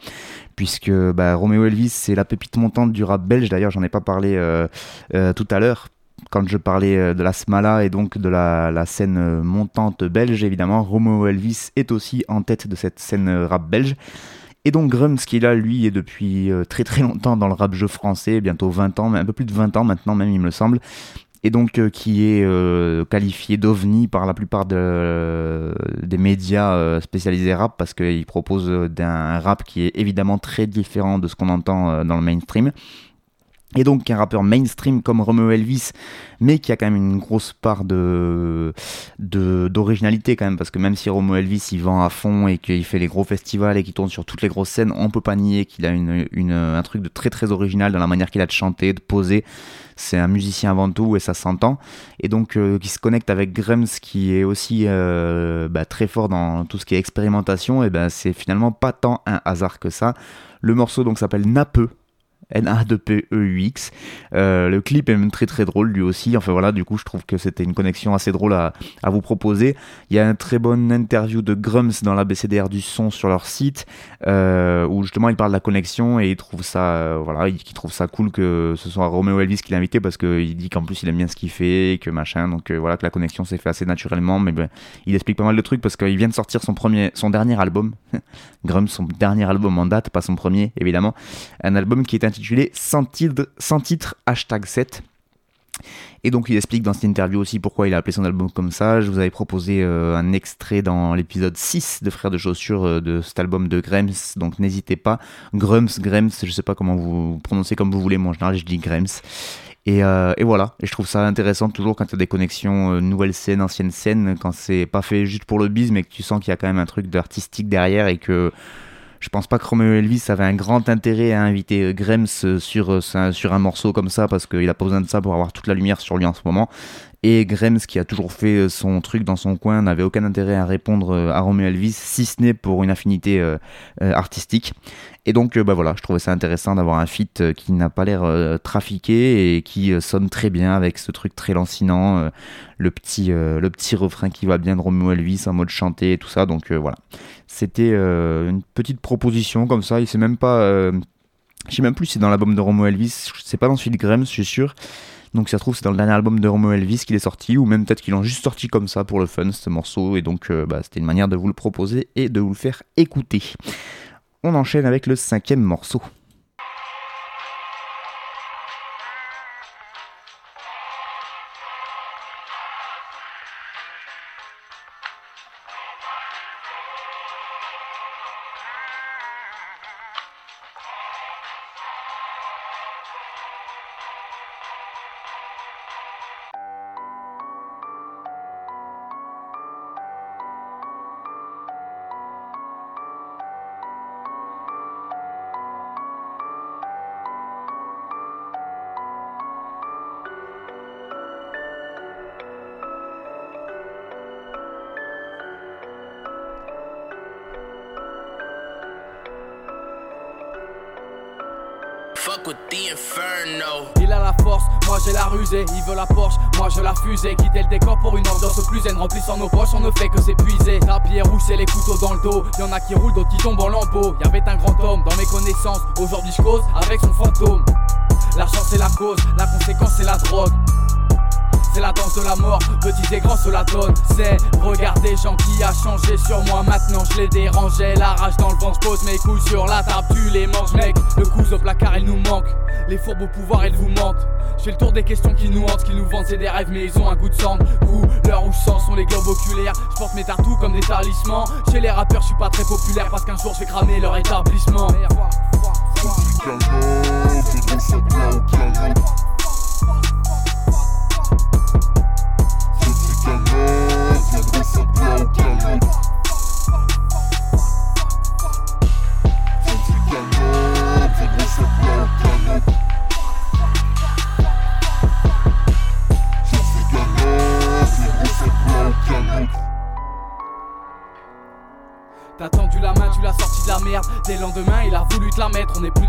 Puisque bah, Romeo Elvis, c'est la pépite montante du rap belge, d'ailleurs, j'en ai pas parlé tout à l'heure quand je parlais de la Smala et donc de la, la scène montante belge, évidemment, Romeo Elvis est aussi en tête de cette scène rap belge. Et donc Grums, qui là, lui, est depuis euh, très très longtemps dans le rap jeu français, bientôt 20 ans, mais un peu plus de 20 ans maintenant même, il me semble. Et donc euh, qui est euh, qualifié d'ovni par la plupart de- des médias spécialisés rap, parce qu'il propose d'un rap qui est évidemment très différent de ce qu'on entend dans le mainstream. Et donc un rappeur mainstream comme Romeo Elvis, mais qui a quand même une grosse part de d'originalité quand même, parce que même si Romeo Elvis il vend à fond et qu'il fait les gros festivals et qu'il tourne sur toutes les grosses scènes, on peut pas nier qu'il a une, une- un truc de très très original dans la manière qu'il a de chanter, de poser. C'est un musicien avant tout et ça s'entend. Et donc euh, qui se connecte avec Grams qui est aussi euh, bah, très fort dans tout ce qui est expérimentation, et ben c'est finalement pas tant un hasard que ça. Le morceau donc s'appelle Napeux. N-A-P-E-U-X. Euh, le clip est même très très drôle lui aussi. Enfin voilà, du coup, je trouve que c'était une connexion assez drôle à, vous proposer. Il y a un très bonne interview de Grums dans la BCDR du son sur leur site euh, où justement il parle de la connexion et il trouve ça, euh, voilà, il, il ça cool que ce soit Romeo Elvis qui l'a invité parce qu'il dit qu'en plus il aime bien ce qu'il fait et que machin. Donc voilà, que la connexion s'est fait assez naturellement. Mais ben, il explique pas mal de trucs parce qu'il vient de sortir son premier, son dernier album. (laughs) Grums, son dernier album en date, pas son premier évidemment. Un album qui est intitulé Sans titre, sans titre hashtag 7. Et donc il explique dans cette interview aussi pourquoi il a appelé son album comme ça. Je vous avais proposé euh, un extrait dans l'épisode 6 de Frères de Chaussures euh, de cet album de Grems, donc n'hésitez pas. Grums, Grems, je sais pas comment vous prononcez comme vous voulez, moi en général je dis Grems. Et, euh, et voilà, et je trouve ça intéressant toujours quand tu as des connexions nouvelle scène, ancienne scène, quand c'est pas fait juste pour le biz, mais que tu sens qu'il y a quand même un truc d'artistique derrière et que je pense pas que Romeo Elvis avait un grand intérêt à inviter euh, Grems euh, sur, euh, sur un- morceau comme ça parce qu'il a pas besoin de ça pour avoir toute la lumière sur lui en ce moment. Et Grems, qui a toujours fait son truc dans son coin, n'avait aucun intérêt à répondre à Romeo Elvis, si ce n'est pour une affinité artistique. Et donc, bah voilà, je trouvais ça intéressant d'avoir un feat qui n'a pas l'air trafiqué et qui sonne très bien avec ce truc très lancinant, le, petit, le petit refrain qui va bien de Romeo Elvis en mode chanté et tout ça. Donc voilà, c'était une petite proposition comme ça. Il sait même pas je sais même plus si c'est dans l'album de Romo Elvis, c'est pas dans celui de Graham, je suis sûr. Donc ça se trouve c'est dans le dernier album de Romo Elvis qu'il est sorti, ou même peut-être qu'ils l'ont juste sorti comme ça pour le fun, ce morceau, et donc euh, bah, c'était une manière de vous le proposer et de vous le faire écouter. On enchaîne avec le cinquième morceau. Zen. Remplissant nos poches, on ne fait que s'épuiser. Tapis rouge, c'est les couteaux dans le dos. Y'en a qui roulent, d'autres qui tombent en lambeaux. Y'avait un grand homme dans mes connaissances. Aujourd'hui je cause avec son fantôme. L'argent c'est la cause, la conséquence c'est la drogue c'est la danse de la mort, petits et grands se la donne. C'est regarder gens qui a changé sur moi, maintenant je les dérangeais. La rage dans le ventre, pose mes couilles sur la table, tu les manges, mec. Le cousin au placard, il nous manque. Les fourbes au pouvoir, ils vous mentent. Je fais le tour des questions qui nous hantent, qui nous vendent, c'est des rêves, mais ils ont un goût de sang. Couleur ou sang sont les globes oculaires. Je porte mes tartous comme des talismans. Chez les rappeurs, je suis pas très populaire parce qu'un jour je vais cramer leur établissement.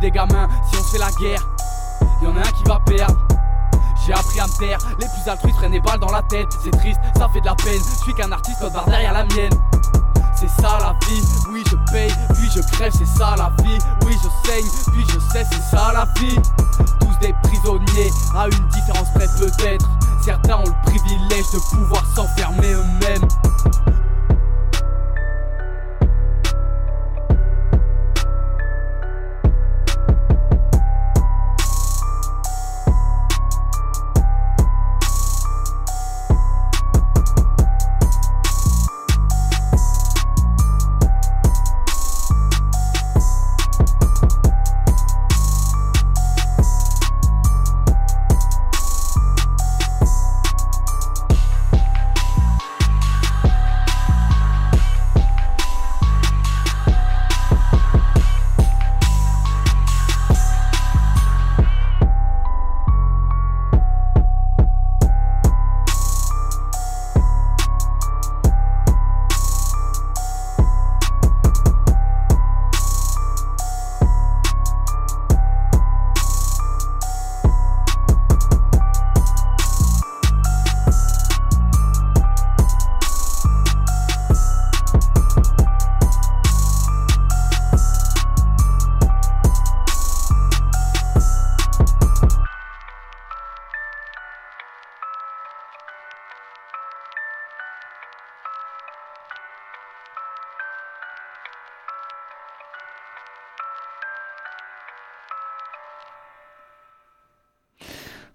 Gamins. Si on fait la guerre, y'en a un qui va perdre. J'ai appris à me taire, les plus altruistes prennent des balles dans la tête. C'est triste, ça fait de la peine. Je suis qu'un artiste, barre derrière la mienne. C'est ça la vie, oui je paye, puis je crève, c'est ça la vie. Oui je saigne, puis je sais, c'est ça la vie. Tous des prisonniers, à une différence près peut-être. Certains ont le privilège de pouvoir s'enfermer eux-mêmes.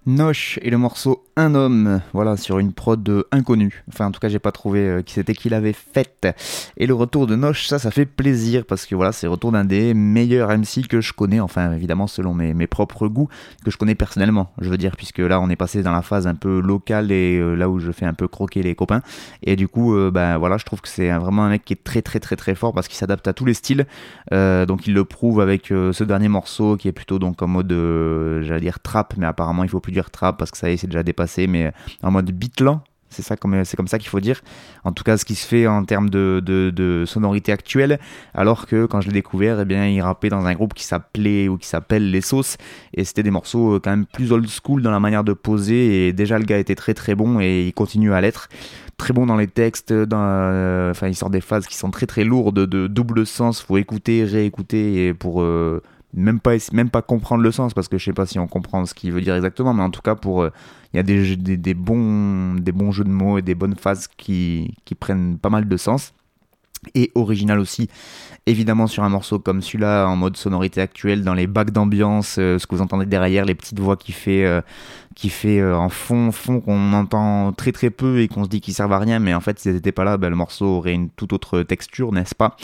Noche et le morceau Un homme, voilà, sur une prod inconnue. Enfin, en tout cas, j'ai pas trouvé euh, qui c'était qui l'avait faite. Et le retour de Noche, ça, ça fait plaisir parce que voilà, c'est le retour d'un des meilleurs MC que je connais, enfin, évidemment, selon mes, mes, propres goûts, que je connais personnellement, je veux dire, puisque là, on est passé dans la phase un peu locale et euh, là où je fais un peu croquer les copains. Et du coup, euh, ben voilà, je trouve que c'est vraiment un mec qui est très, très, très, très fort parce qu'il s'adapte à tous les styles. donc, il le prouve avec ce dernier morceau qui est plutôt donc en mode, j'allais dire trap, mais apparemment, il faut plus dire parce que ça y est, c'est déjà dépassé, mais en mode beat lent. C'est ça, comme, c'est comme ça qu'il faut dire. En tout cas, ce qui se fait en termes de, de, de sonorité actuelle. Alors que quand je l'ai découvert, eh bien, il rappait dans un groupe qui s'appelait ou qui s'appelle Les Sauces. Et c'était des morceaux euh, quand même plus old school dans la manière de poser. Et déjà, le gars était très très bon et il continue à l'être. Très bon dans les textes. Dans, euh, enfin, il sort des phases qui sont très très lourdes de double sens. Faut écouter, réécouter et pour. Euh, même pas même pas comprendre le sens parce que je sais pas si on comprend ce qu'il veut dire exactement mais en tout cas pour il y a des, des, bons, des bons jeux de mots et des bonnes phases qui prennent pas mal de sens et original aussi, évidemment sur un morceau comme celui-là, en mode sonorité actuelle, dans les bacs d'ambiance, euh, ce que vous entendez derrière, les petites voix qui fait, euh, qui fait euh, en fond, fond qu'on entend très très peu et qu'on se dit qu'ils servent à rien, mais en fait s'ils n'étaient pas là, ben, le morceau aurait une toute autre texture, n'est-ce pas?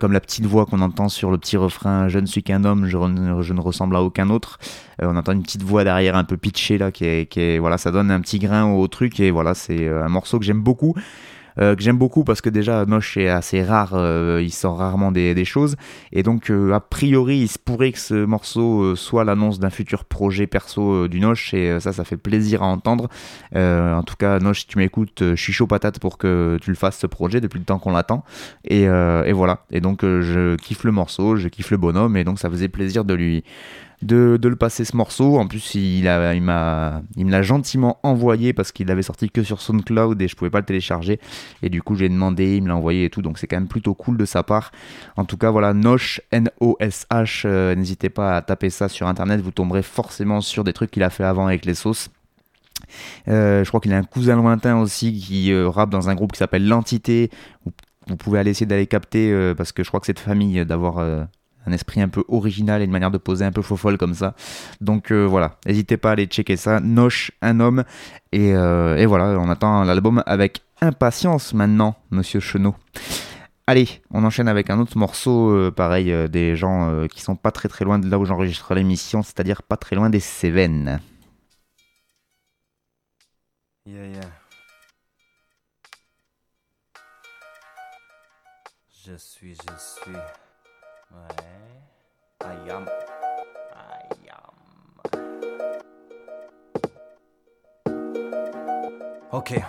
Comme la petite voix qu'on entend sur le petit refrain Je ne suis qu'un homme, je, ne ressemble à aucun autre. on entend une petite voix derrière un peu pitchée là, qui est, voilà, ça donne un petit grain au truc et voilà, c'est un morceau que j'aime beaucoup. Euh, que j'aime beaucoup parce que déjà Noche est assez rare, euh, il sort rarement des, choses. Et donc euh, a priori il se pourrait que ce morceau soit l'annonce d'un futur projet perso du Noche. Et ça ça fait plaisir à entendre. en tout cas Noche si tu m'écoutes, je suis chaud patate pour que tu le fasses ce projet depuis le temps qu'on l'attend. Et, et, voilà. Et donc je kiffe le morceau, je kiffe le bonhomme. Et donc ça faisait plaisir de lui de, le passer ce morceau. En plus, il, m'a, il me l'a gentiment envoyé parce qu'il avait sorti que sur SoundCloud et je pouvais pas le télécharger. Et du coup, j'ai demandé, il me l'a envoyé et tout. Donc, c'est quand même plutôt cool de sa part. En tout cas, voilà, Nosh, N-O-S-H. Euh, n'hésitez pas à taper ça sur internet. Vous tomberez forcément sur des trucs qu'il a fait avant avec les sauces. Euh, je crois qu'il a un cousin lointain aussi qui euh, rappe dans un groupe qui s'appelle L'Entité. Vous, pouvez aller essayer d'aller capter parce que je crois que cette famille d'avoir un esprit un peu original et une manière de poser un peu faux folle comme ça. Donc euh, voilà, n'hésitez pas à aller checker ça. Noche, un homme. Et, euh, et voilà, on attend l'album avec impatience maintenant, monsieur Chenot. Allez, on enchaîne avec un autre morceau, euh, pareil, des gens qui sont pas très très loin de là où j'enregistre l'émission, c'est-à-dire pas très loin des Cévennes. Je suis, je suis. i am i am Okay.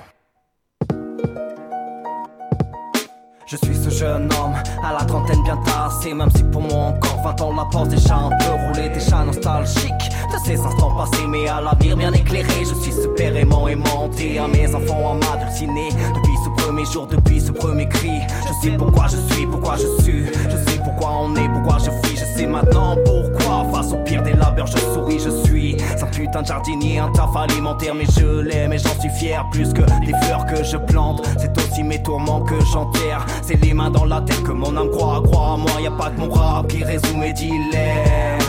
Je suis ce jeune homme à la trentaine bien tassé Même si pour moi encore 20 ans la porte déjà un peu roulée Déjà nostalgique de ces instants passés Mais à l'avenir bien éclairé Je suis ce père aimant aimanté À mes enfants à m'adulciner Depuis ce premier jour, depuis ce premier cri Je sais pourquoi je suis, pourquoi je suis. Je sais pourquoi on est, pourquoi je fuis Je sais maintenant pourquoi face au pire des labeurs je souris Je suis un putain de jardinier, un taf alimentaire Mais je l'aime et j'en suis fier Plus que les fleurs que je plante C'est aussi mes tourments que j'enterre c'est les mains dans la tête que mon âme croit, croit à moi, y a pas que mon rap qui résout mes dilemmes.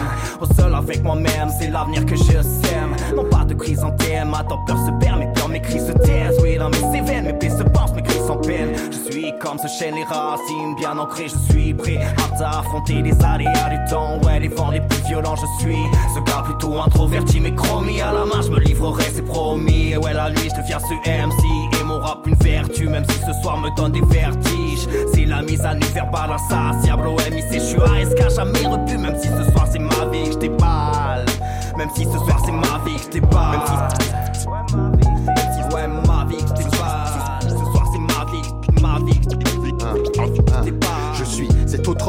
Au seul avec moi-même, c'est l'avenir que je sème. Non pas de chrysanthème, attends, peur se perd, mes cris se taisent. Oui, dans mes sévères, mes plaies se pensent, mes cris sans peine. Je suis comme ce chêne, les racines bien ancrées, je suis prêt à affronter les aléas du temps. Ouais, les vents les plus violents, je suis ce gars plutôt introverti, mais chromie à la main, je me livrerai, c'est promis. Ouais, la nuit, je deviens ce MC et mon rap une vertu, même si ce soir me donne des vertiges. C'est la mise à nu verbale insatiable au MIC, je suis ASK, jamais repu, même si ce soir c'est ma vie que je. Même si ce soir c'est ma vie que je.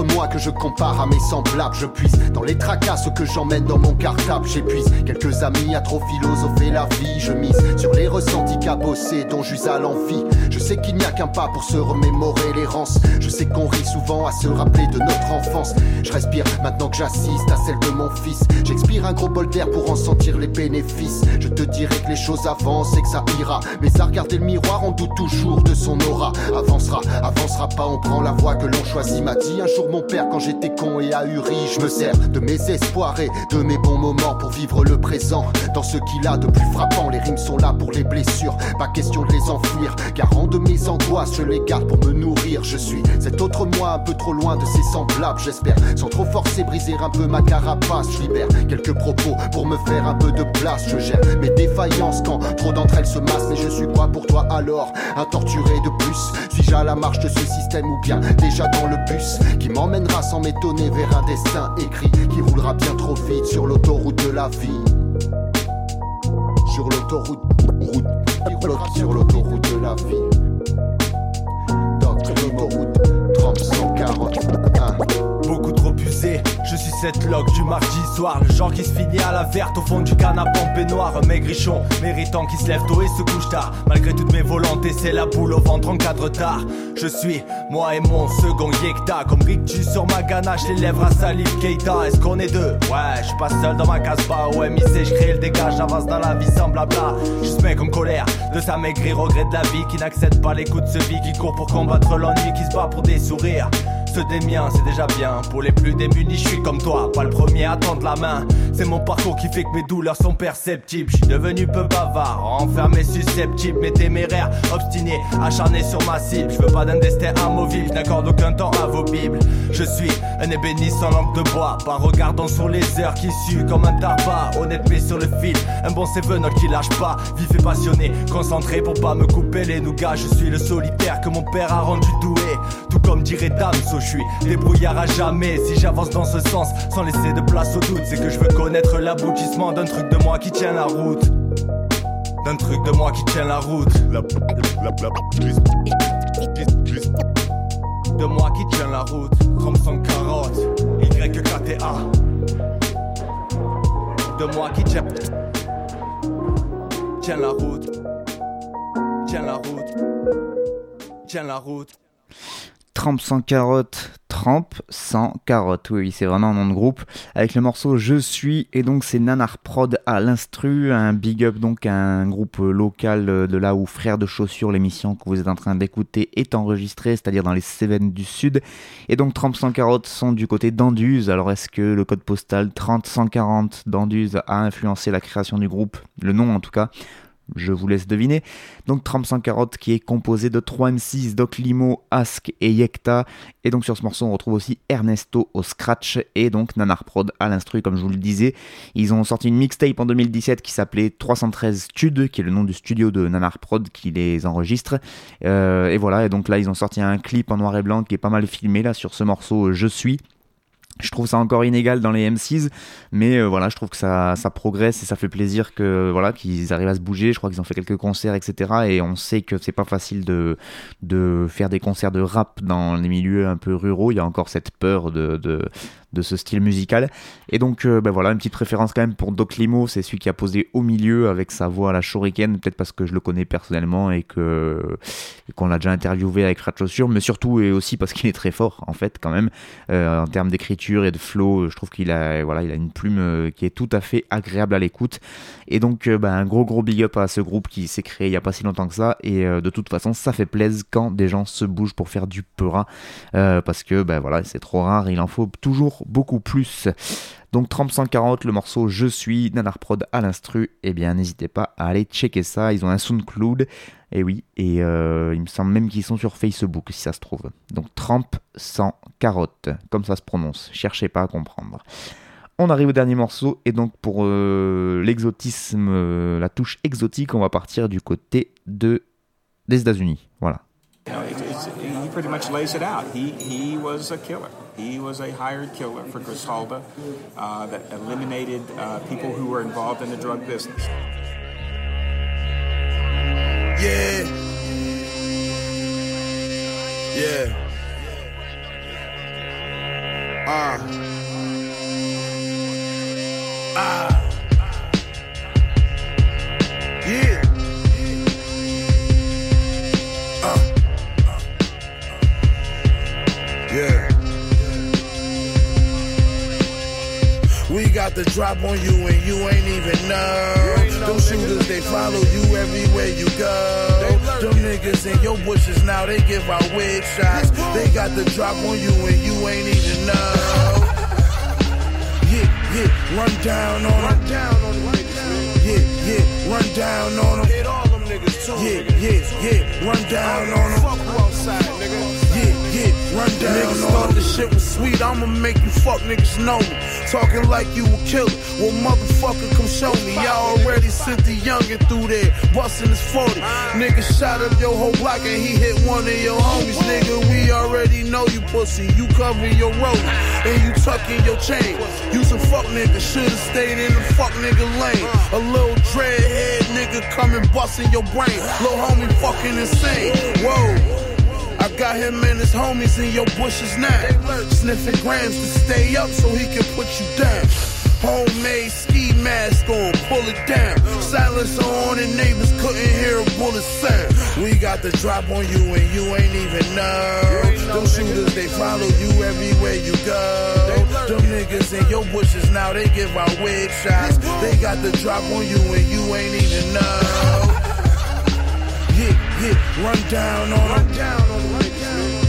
Moi que je compare à mes semblables. Je puise dans les tracasses que j'emmène dans mon cartable. J'épuise quelques amis à trop philosopher la vie. Je mise sur les ressentis cabossés dont j'use à l'envie. Je sais qu'il n'y a qu'un pas pour se remémorer l'errance. Je sais qu'on rit souvent à se rappeler de notre enfance. Je respire maintenant que j'assiste à celle de mon fils. J'expire un gros bol d'air pour en sentir les bénéfices. Je te dirai que les choses avancent et que ça ira. Mais à regarder le miroir, on doute toujours de son aura. Avancera, avancera pas, on prend la voie que l'on choisit. M'a dit un jour mon père quand j'étais con et ahuri. Je me sers de mes espoirs et de mes bons moments pour vivre le présent. Dans ce qu'il a de plus frappant, les rimes sont là pour les blessures. Pas question de les enfouir. Garant de mes angoisses, je les garde pour me nourrir. Je suis cet autre moi un peu trop loin de ses semblables, j'espère. Sans trop forcer, briser un peu ma carapace. Je libère quelques propos pour me faire un peu de place. Je gère mes défaillances quand trop d'entre elles se massent. Mais je suis quoi pour toi alors? Un torturé de plus? Suis-je à la marche de ce système ou bien déjà dans le bus qui m'emmènera sans m'étonner vers un destin écrit qui roulera bien trop vite sur l'autoroute de la vie. sur l'autoroute, route, flotte sur l'autoroute de la vie. Docteur l'autoroute, 30 140, 1. Beaucoup trop usé, je suis cette loque du mardi soir. Le genre qui se finit à la verte au fond du canapé en peignoir. Un maigrichon, méritant qui se lève tôt et se couche tard. Malgré toutes mes volontés c'est la boule au ventre en cadre tard Je suis moi et mon second Yekta. Comme Rick tu sur ma ganache, les lèvres à salive Keita. Est-ce qu'on est deux? Ouais, je suis pas seul dans ma casse-pas Au MIC je crée le dégage, j'avance dans la vie sans blabla. Juste mec en colère de sa maigrir regret de la vie Qui n'accepte pas les coups de ce vie Qui court pour combattre l'ennui, qui se bat pour des sourires ceux des miens, c'est déjà bien. Pour les plus démunis, je suis comme toi, pas le premier à tendre la main. C'est mon parcours qui fait que mes douleurs sont perceptibles. Je suis devenu peu bavard, enfermé, susceptible, mais téméraire, obstiné, acharné sur ma cible. Je veux pas d'un destin amovible, n'accorde aucun temps à vos bibles. Je suis un ébéniste sans langue de bois, pas regardant sur les heures qui suent comme un tabac. Honnête mais sur le fil, un bon seven qui lâche pas. Vif et passionné, concentré pour pas me couper les nougats. Je suis le solitaire que mon père a rendu doué. Tout comme dirait Damso, je suis débrouillard à jamais. Si j'avance dans ce sens, sans laisser de place au doute, c'est que je veux connaître l'aboutissement d'un truc de moi qui tient la route. D'un truc de moi qui tient la route. De moi qui tient la route. Comme sans carotte. YKTA. De moi qui tient. Tiens la route. Tiens la route. Tiens la route. Trempe sans carotte, Trempe sans carotte, oui, c'est vraiment un nom de groupe, avec le morceau Je suis, et donc c'est Nanar Prod à l'instru, un big up donc à un groupe local de là où Frères de Chaussures, l'émission que vous êtes en train d'écouter, est enregistrée, c'est-à-dire dans les Cévennes du Sud, et donc Trempe sans carotte sont du côté d'Anduze, alors est-ce que le code postal 30-140 d'Anduze a influencé la création du groupe, le nom en tout cas je vous laisse deviner. Donc Tramp sans carotte qui est composé de 3 M6, Doc Limo, Ask et Yekta. Et donc sur ce morceau on retrouve aussi Ernesto au scratch et donc Nanar Prod à l'instru comme je vous le disais. Ils ont sorti une mixtape en 2017 qui s'appelait 313 Stud, qui est le nom du studio de Nanar Prod qui les enregistre. Euh, et voilà, et donc là ils ont sorti un clip en noir et blanc qui est pas mal filmé là sur ce morceau Je suis. Je trouve ça encore inégal dans les M6, mais euh, voilà, je trouve que ça, ça progresse et ça fait plaisir que voilà qu'ils arrivent à se bouger. Je crois qu'ils ont fait quelques concerts, etc. Et on sait que c'est pas facile de, de faire des concerts de rap dans les milieux un peu ruraux. Il y a encore cette peur de, de, de ce style musical. Et donc, euh, ben voilà, une petite préférence quand même pour Doc Limo, c'est celui qui a posé au milieu avec sa voix à la shuriken, peut-être parce que je le connais personnellement et que qu'on l'a déjà interviewé avec Frat Chaussure, mais surtout et aussi parce qu'il est très fort en fait quand même euh, en termes d'écriture et de flow. Je trouve qu'il a voilà, il a une plume euh, qui est tout à fait agréable à l'écoute. Et donc, ben, un gros gros big up à ce groupe qui s'est créé il y a pas si longtemps que ça. Et de toute façon, ça fait plaisir quand des gens se bougent pour faire du peura, parce que ben voilà, c'est trop rare. Il en faut toujours beaucoup plus. Donc 140 le morceau Je suis, Nanar Prod à l'instru, eh bien n'hésitez pas à aller checker ça, ils ont un SoundCloud, et oui, et euh, il me semble même qu'ils sont sur Facebook si ça se trouve. Donc Trempe sans carotte, comme ça se prononce, cherchez pas à comprendre. On arrive au dernier morceau, et donc pour euh, l'exotisme, euh, la touche exotique, on va partir du côté de, des États-Unis. Voilà. He pretty much lays it out. He was a killer. He was a hired killer for Grisalda uh, that eliminated uh, people who were involved in the drug business. Yeah. Yeah. Ah. Ah. Yeah. Uh. Yeah. Got the drop on you and you ain't even know. Them shooters, they follow you everywhere you go. Them niggas in your bushes now, they give out wig shots. They got the drop on you and you ain't even know. Yeah, yeah, run down on them. Run down on them Yeah, yeah, run down on them. Hit all them niggas too. Yeah, yeah, yeah, run down on them. Fuck outside, nigga. Yeah, run down Niggas thought this shit was sweet, I'ma make you fuck niggas know me. Talking like you a killer, well motherfucker come show me. Y'all already sent the youngin' through there, bustin' his 40. Nigga shot up your whole block and he hit one of your homies. Nigga, we already know you pussy, you cover your road. And you tuck stuck in your chain. You some fuck nigga, should've stayed in the fuck nigga lane. A little dreadhead nigga coming busting your brain. Little homie fucking insane. Whoa. I got him and his homies in your bushes now. Sniffing grams to stay up so he can put you down. Homemade ski mask on, pull it down. Silence on and neighbors couldn't hear a bullet sound. We got the drop on you and you ain't even know. Them shooters, they follow you everywhere you go. Them niggas in your bushes now, they give out wig shots. They got the drop on you and you ain't even know. Yeah, run down on them.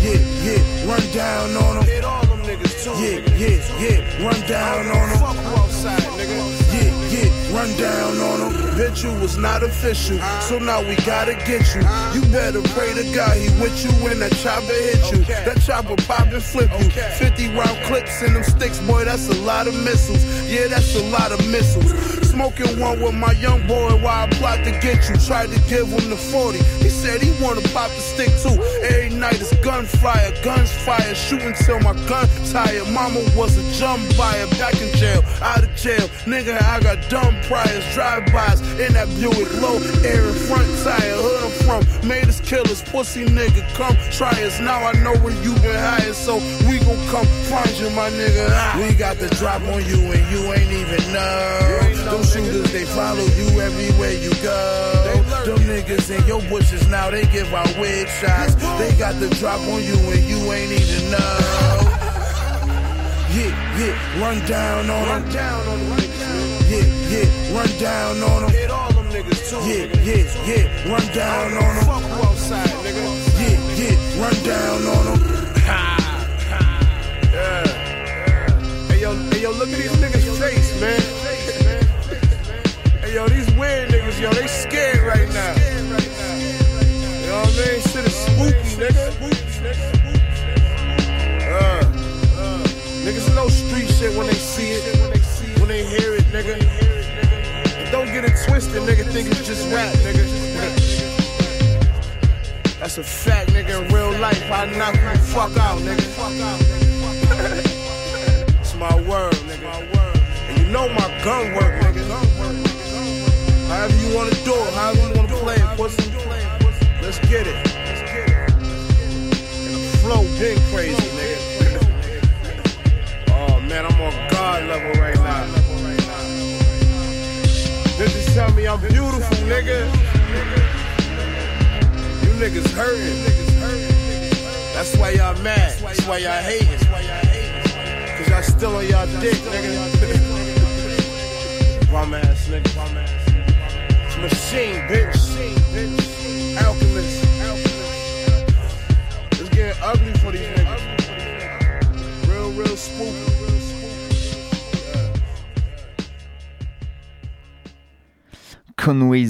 Yeah, yeah, run down on them. Hit all them niggas too. Yeah, yeah, yeah, run down on them. Fuck you outside, nigga. Yeah, yeah, run down on them. Bet you was not official, uh-huh. so now we gotta get you. Uh-huh. You better pray to God he with you when that chopper hit you. That chopper pop and flip you. 50 round clips in them sticks, boy, that's a lot of missiles. Yeah, that's a lot of missiles. Smoking one with my young boy while I plot to get you. Tried to give him the 40. He said he wanna pop the stick too. Every night it's gunfire, guns fire, shooting till my gun tired. Mama was a jump buyer, back in jail, out of jail. Nigga, I got dumb priors, drive-bys in that Buick, low air front tire. Hood I'm from, made us killers, pussy nigga, come try us. Now I know where you been hired, so we gon' come find you, my nigga. We got the drop on you and you ain't even know. Them shooters, they follow you everywhere you go. Them niggas in your bushes now, they give out wig shots. They got the drop on you and you ain't even know. Yeah, yeah, run down on them. Yeah, yeah, run down on them. Hit all them niggas too. Yeah, yeah, yeah, run down on them. Fuck you outside, nigga. Yeah, yeah, run down on them. Yeah. Hey yo, hey yo, look at these niggas' face, man. Yo, these weird niggas, yo, they scared right now. You know what I mean? Shit is spooky, nigga. Uh, niggas know street shit when they see it, when they hear it, nigga. But don't get it twisted, nigga. Think it's just rap, nigga. That's a fact, nigga. In real life, I knock you fuck out, nigga. (laughs) it's my word, nigga. And you know my gun work, nigga. However you wanna do it, however you wanna play it, pussy. Let's get it. And the flow been crazy, nigga. Oh man, I'm on God level right now. Niggas tell me I'm beautiful, nigga. You niggas hurting. That's why y'all mad. That's why y'all hating. Cause y'all still on y'all dick, nigga. (laughs) Bum ass nigga. Machine,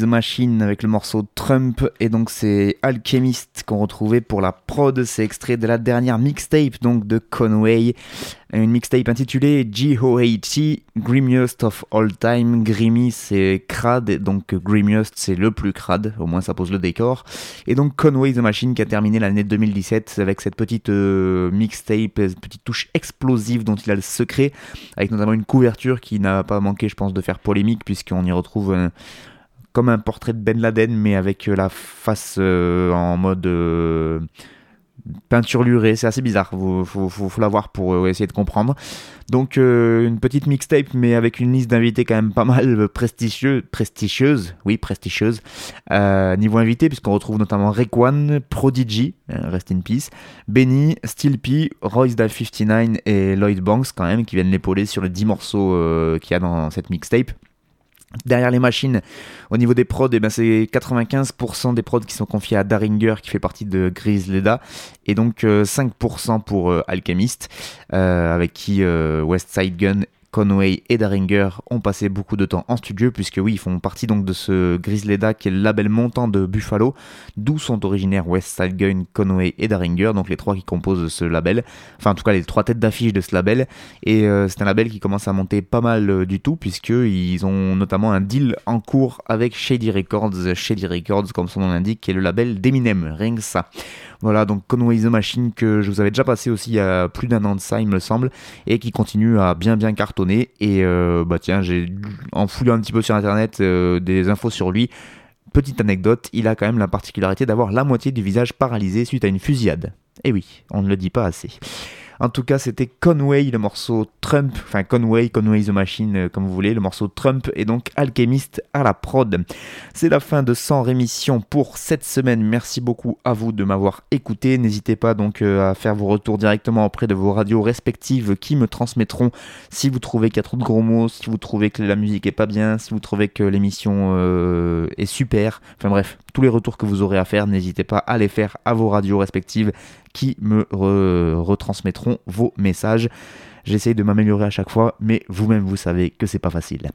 Machine avec le morceau Trump. Et donc c'est Alchemist qu'on retrouvait pour la prod, c'est extrait de la dernière mixtape donc de Conway, une mixtape intitulée G.O.A.T. Grimiest of All Time, Grimy c'est crade. Donc Grimiest c'est le plus crade, au moins ça pose le décor. Et donc Conway the Machine qui a terminé l'année 2017 avec cette petite euh, mixtape, petite touche explosive dont il a le secret avec notamment une couverture qui n'a pas manqué je pense de faire polémique puisqu'on y retrouve euh, comme un portrait de Ben Laden, mais avec la face euh, en mode euh, peinture lurée. C'est assez bizarre, faut, faut, faut, la voir pour euh, essayer de comprendre. Donc euh, une petite mixtape, mais avec une liste d'invités quand même pas mal prestigieuse, prestigieuse, oui prestigieuse. Euh, niveau invité, puisqu'on retrouve notamment Rekwan, Prodigy, Rest in Peace, Benny, Steel P, Royce da 59 et Lloyd Banks quand même, qui viennent l'épauler sur les 10 morceaux qu'il y a dans cette mixtape. Derrière les machines, au niveau des prods, eh ben c'est 95% des prods qui sont confiés à Daringer, qui fait partie de Grizzleda, et donc euh, 5% pour euh, Alchemist, euh, avec qui West Side Gun Conway et Daringer ont passé beaucoup de temps en studio, puisque oui, ils font partie donc de ce Grizzly qui est le label montant de Buffalo, d'où sont originaires West Side Gun, Conway et Daringer, donc les trois qui composent ce label, enfin en tout cas les trois têtes d'affiche de ce label, et euh, c'est un label qui commence à monter pas mal euh, du tout, puisqu'ils ont notamment un deal en cours avec Shady Records, Shady Records comme son nom l'indique, qui est le label d'Eminem, rien que ça. Voilà, donc Conway the Machine que je vous avais déjà passé aussi il y a plus d'un an de ça, il me semble, et qui continue à bien bien cartonner. Et euh, bah tiens, j'ai en fouillant un petit peu sur internet euh, des infos sur lui. Petite anecdote, il a quand même la particularité d'avoir la moitié du visage paralysé suite à une fusillade. Et oui, on ne le dit pas assez. En tout cas, c'était Conway, le morceau Trump, enfin Conway, Conway the Machine, euh, comme vous voulez, le morceau Trump et donc Alchemist à la prod. C'est la fin de 100 rémissions pour cette semaine. Merci beaucoup à vous de m'avoir écouté. N'hésitez pas donc euh, à faire vos retours directement auprès de vos radios respectives qui me transmettront si vous trouvez qu'il y a trop de gros mots, si vous trouvez que la musique est pas bien, si vous trouvez que l'émission euh, est super. Enfin bref, tous les retours que vous aurez à faire, n'hésitez pas à les faire à vos radios respectives qui me retransmettront vos messages. J'essaye de m'améliorer à chaque fois, mais vous-même vous savez que c'est pas facile.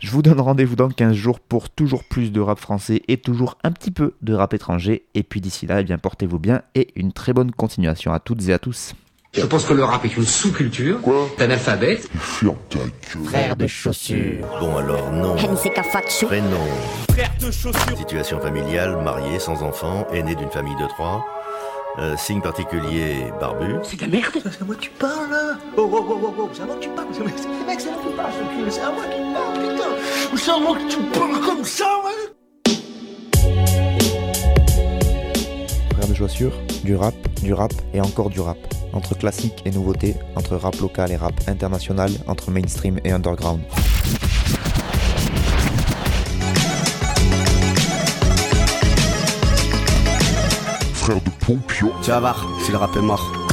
Je vous donne rendez-vous dans 15 jours pour toujours plus de rap français et toujours un petit peu de rap étranger. Et puis d'ici là, eh bien portez-vous bien et une très bonne continuation à toutes et à tous. Je pense que le rap est une sous-culture d'un alphabet. Frère de chaussures. Bon alors non. Prénom. Frère de chaussures. Situation familiale, marié, sans enfant, aîné d'une famille de trois. Euh, signe particulier, barbu. C'est de la merde C'est à moi que tu parles là Oh oh oh oh oh, c'est à moi que tu parles Mec, c'est à moi que tu parles, ce c'est à moi qui parle, putain C'est à moi que tu parles comme ça, ouais Frère de chaussures, du rap, du rap et encore du rap. Entre classique et nouveauté, entre rap local et rap international, entre mainstream et underground. Tu vas voir, si le rap est mort.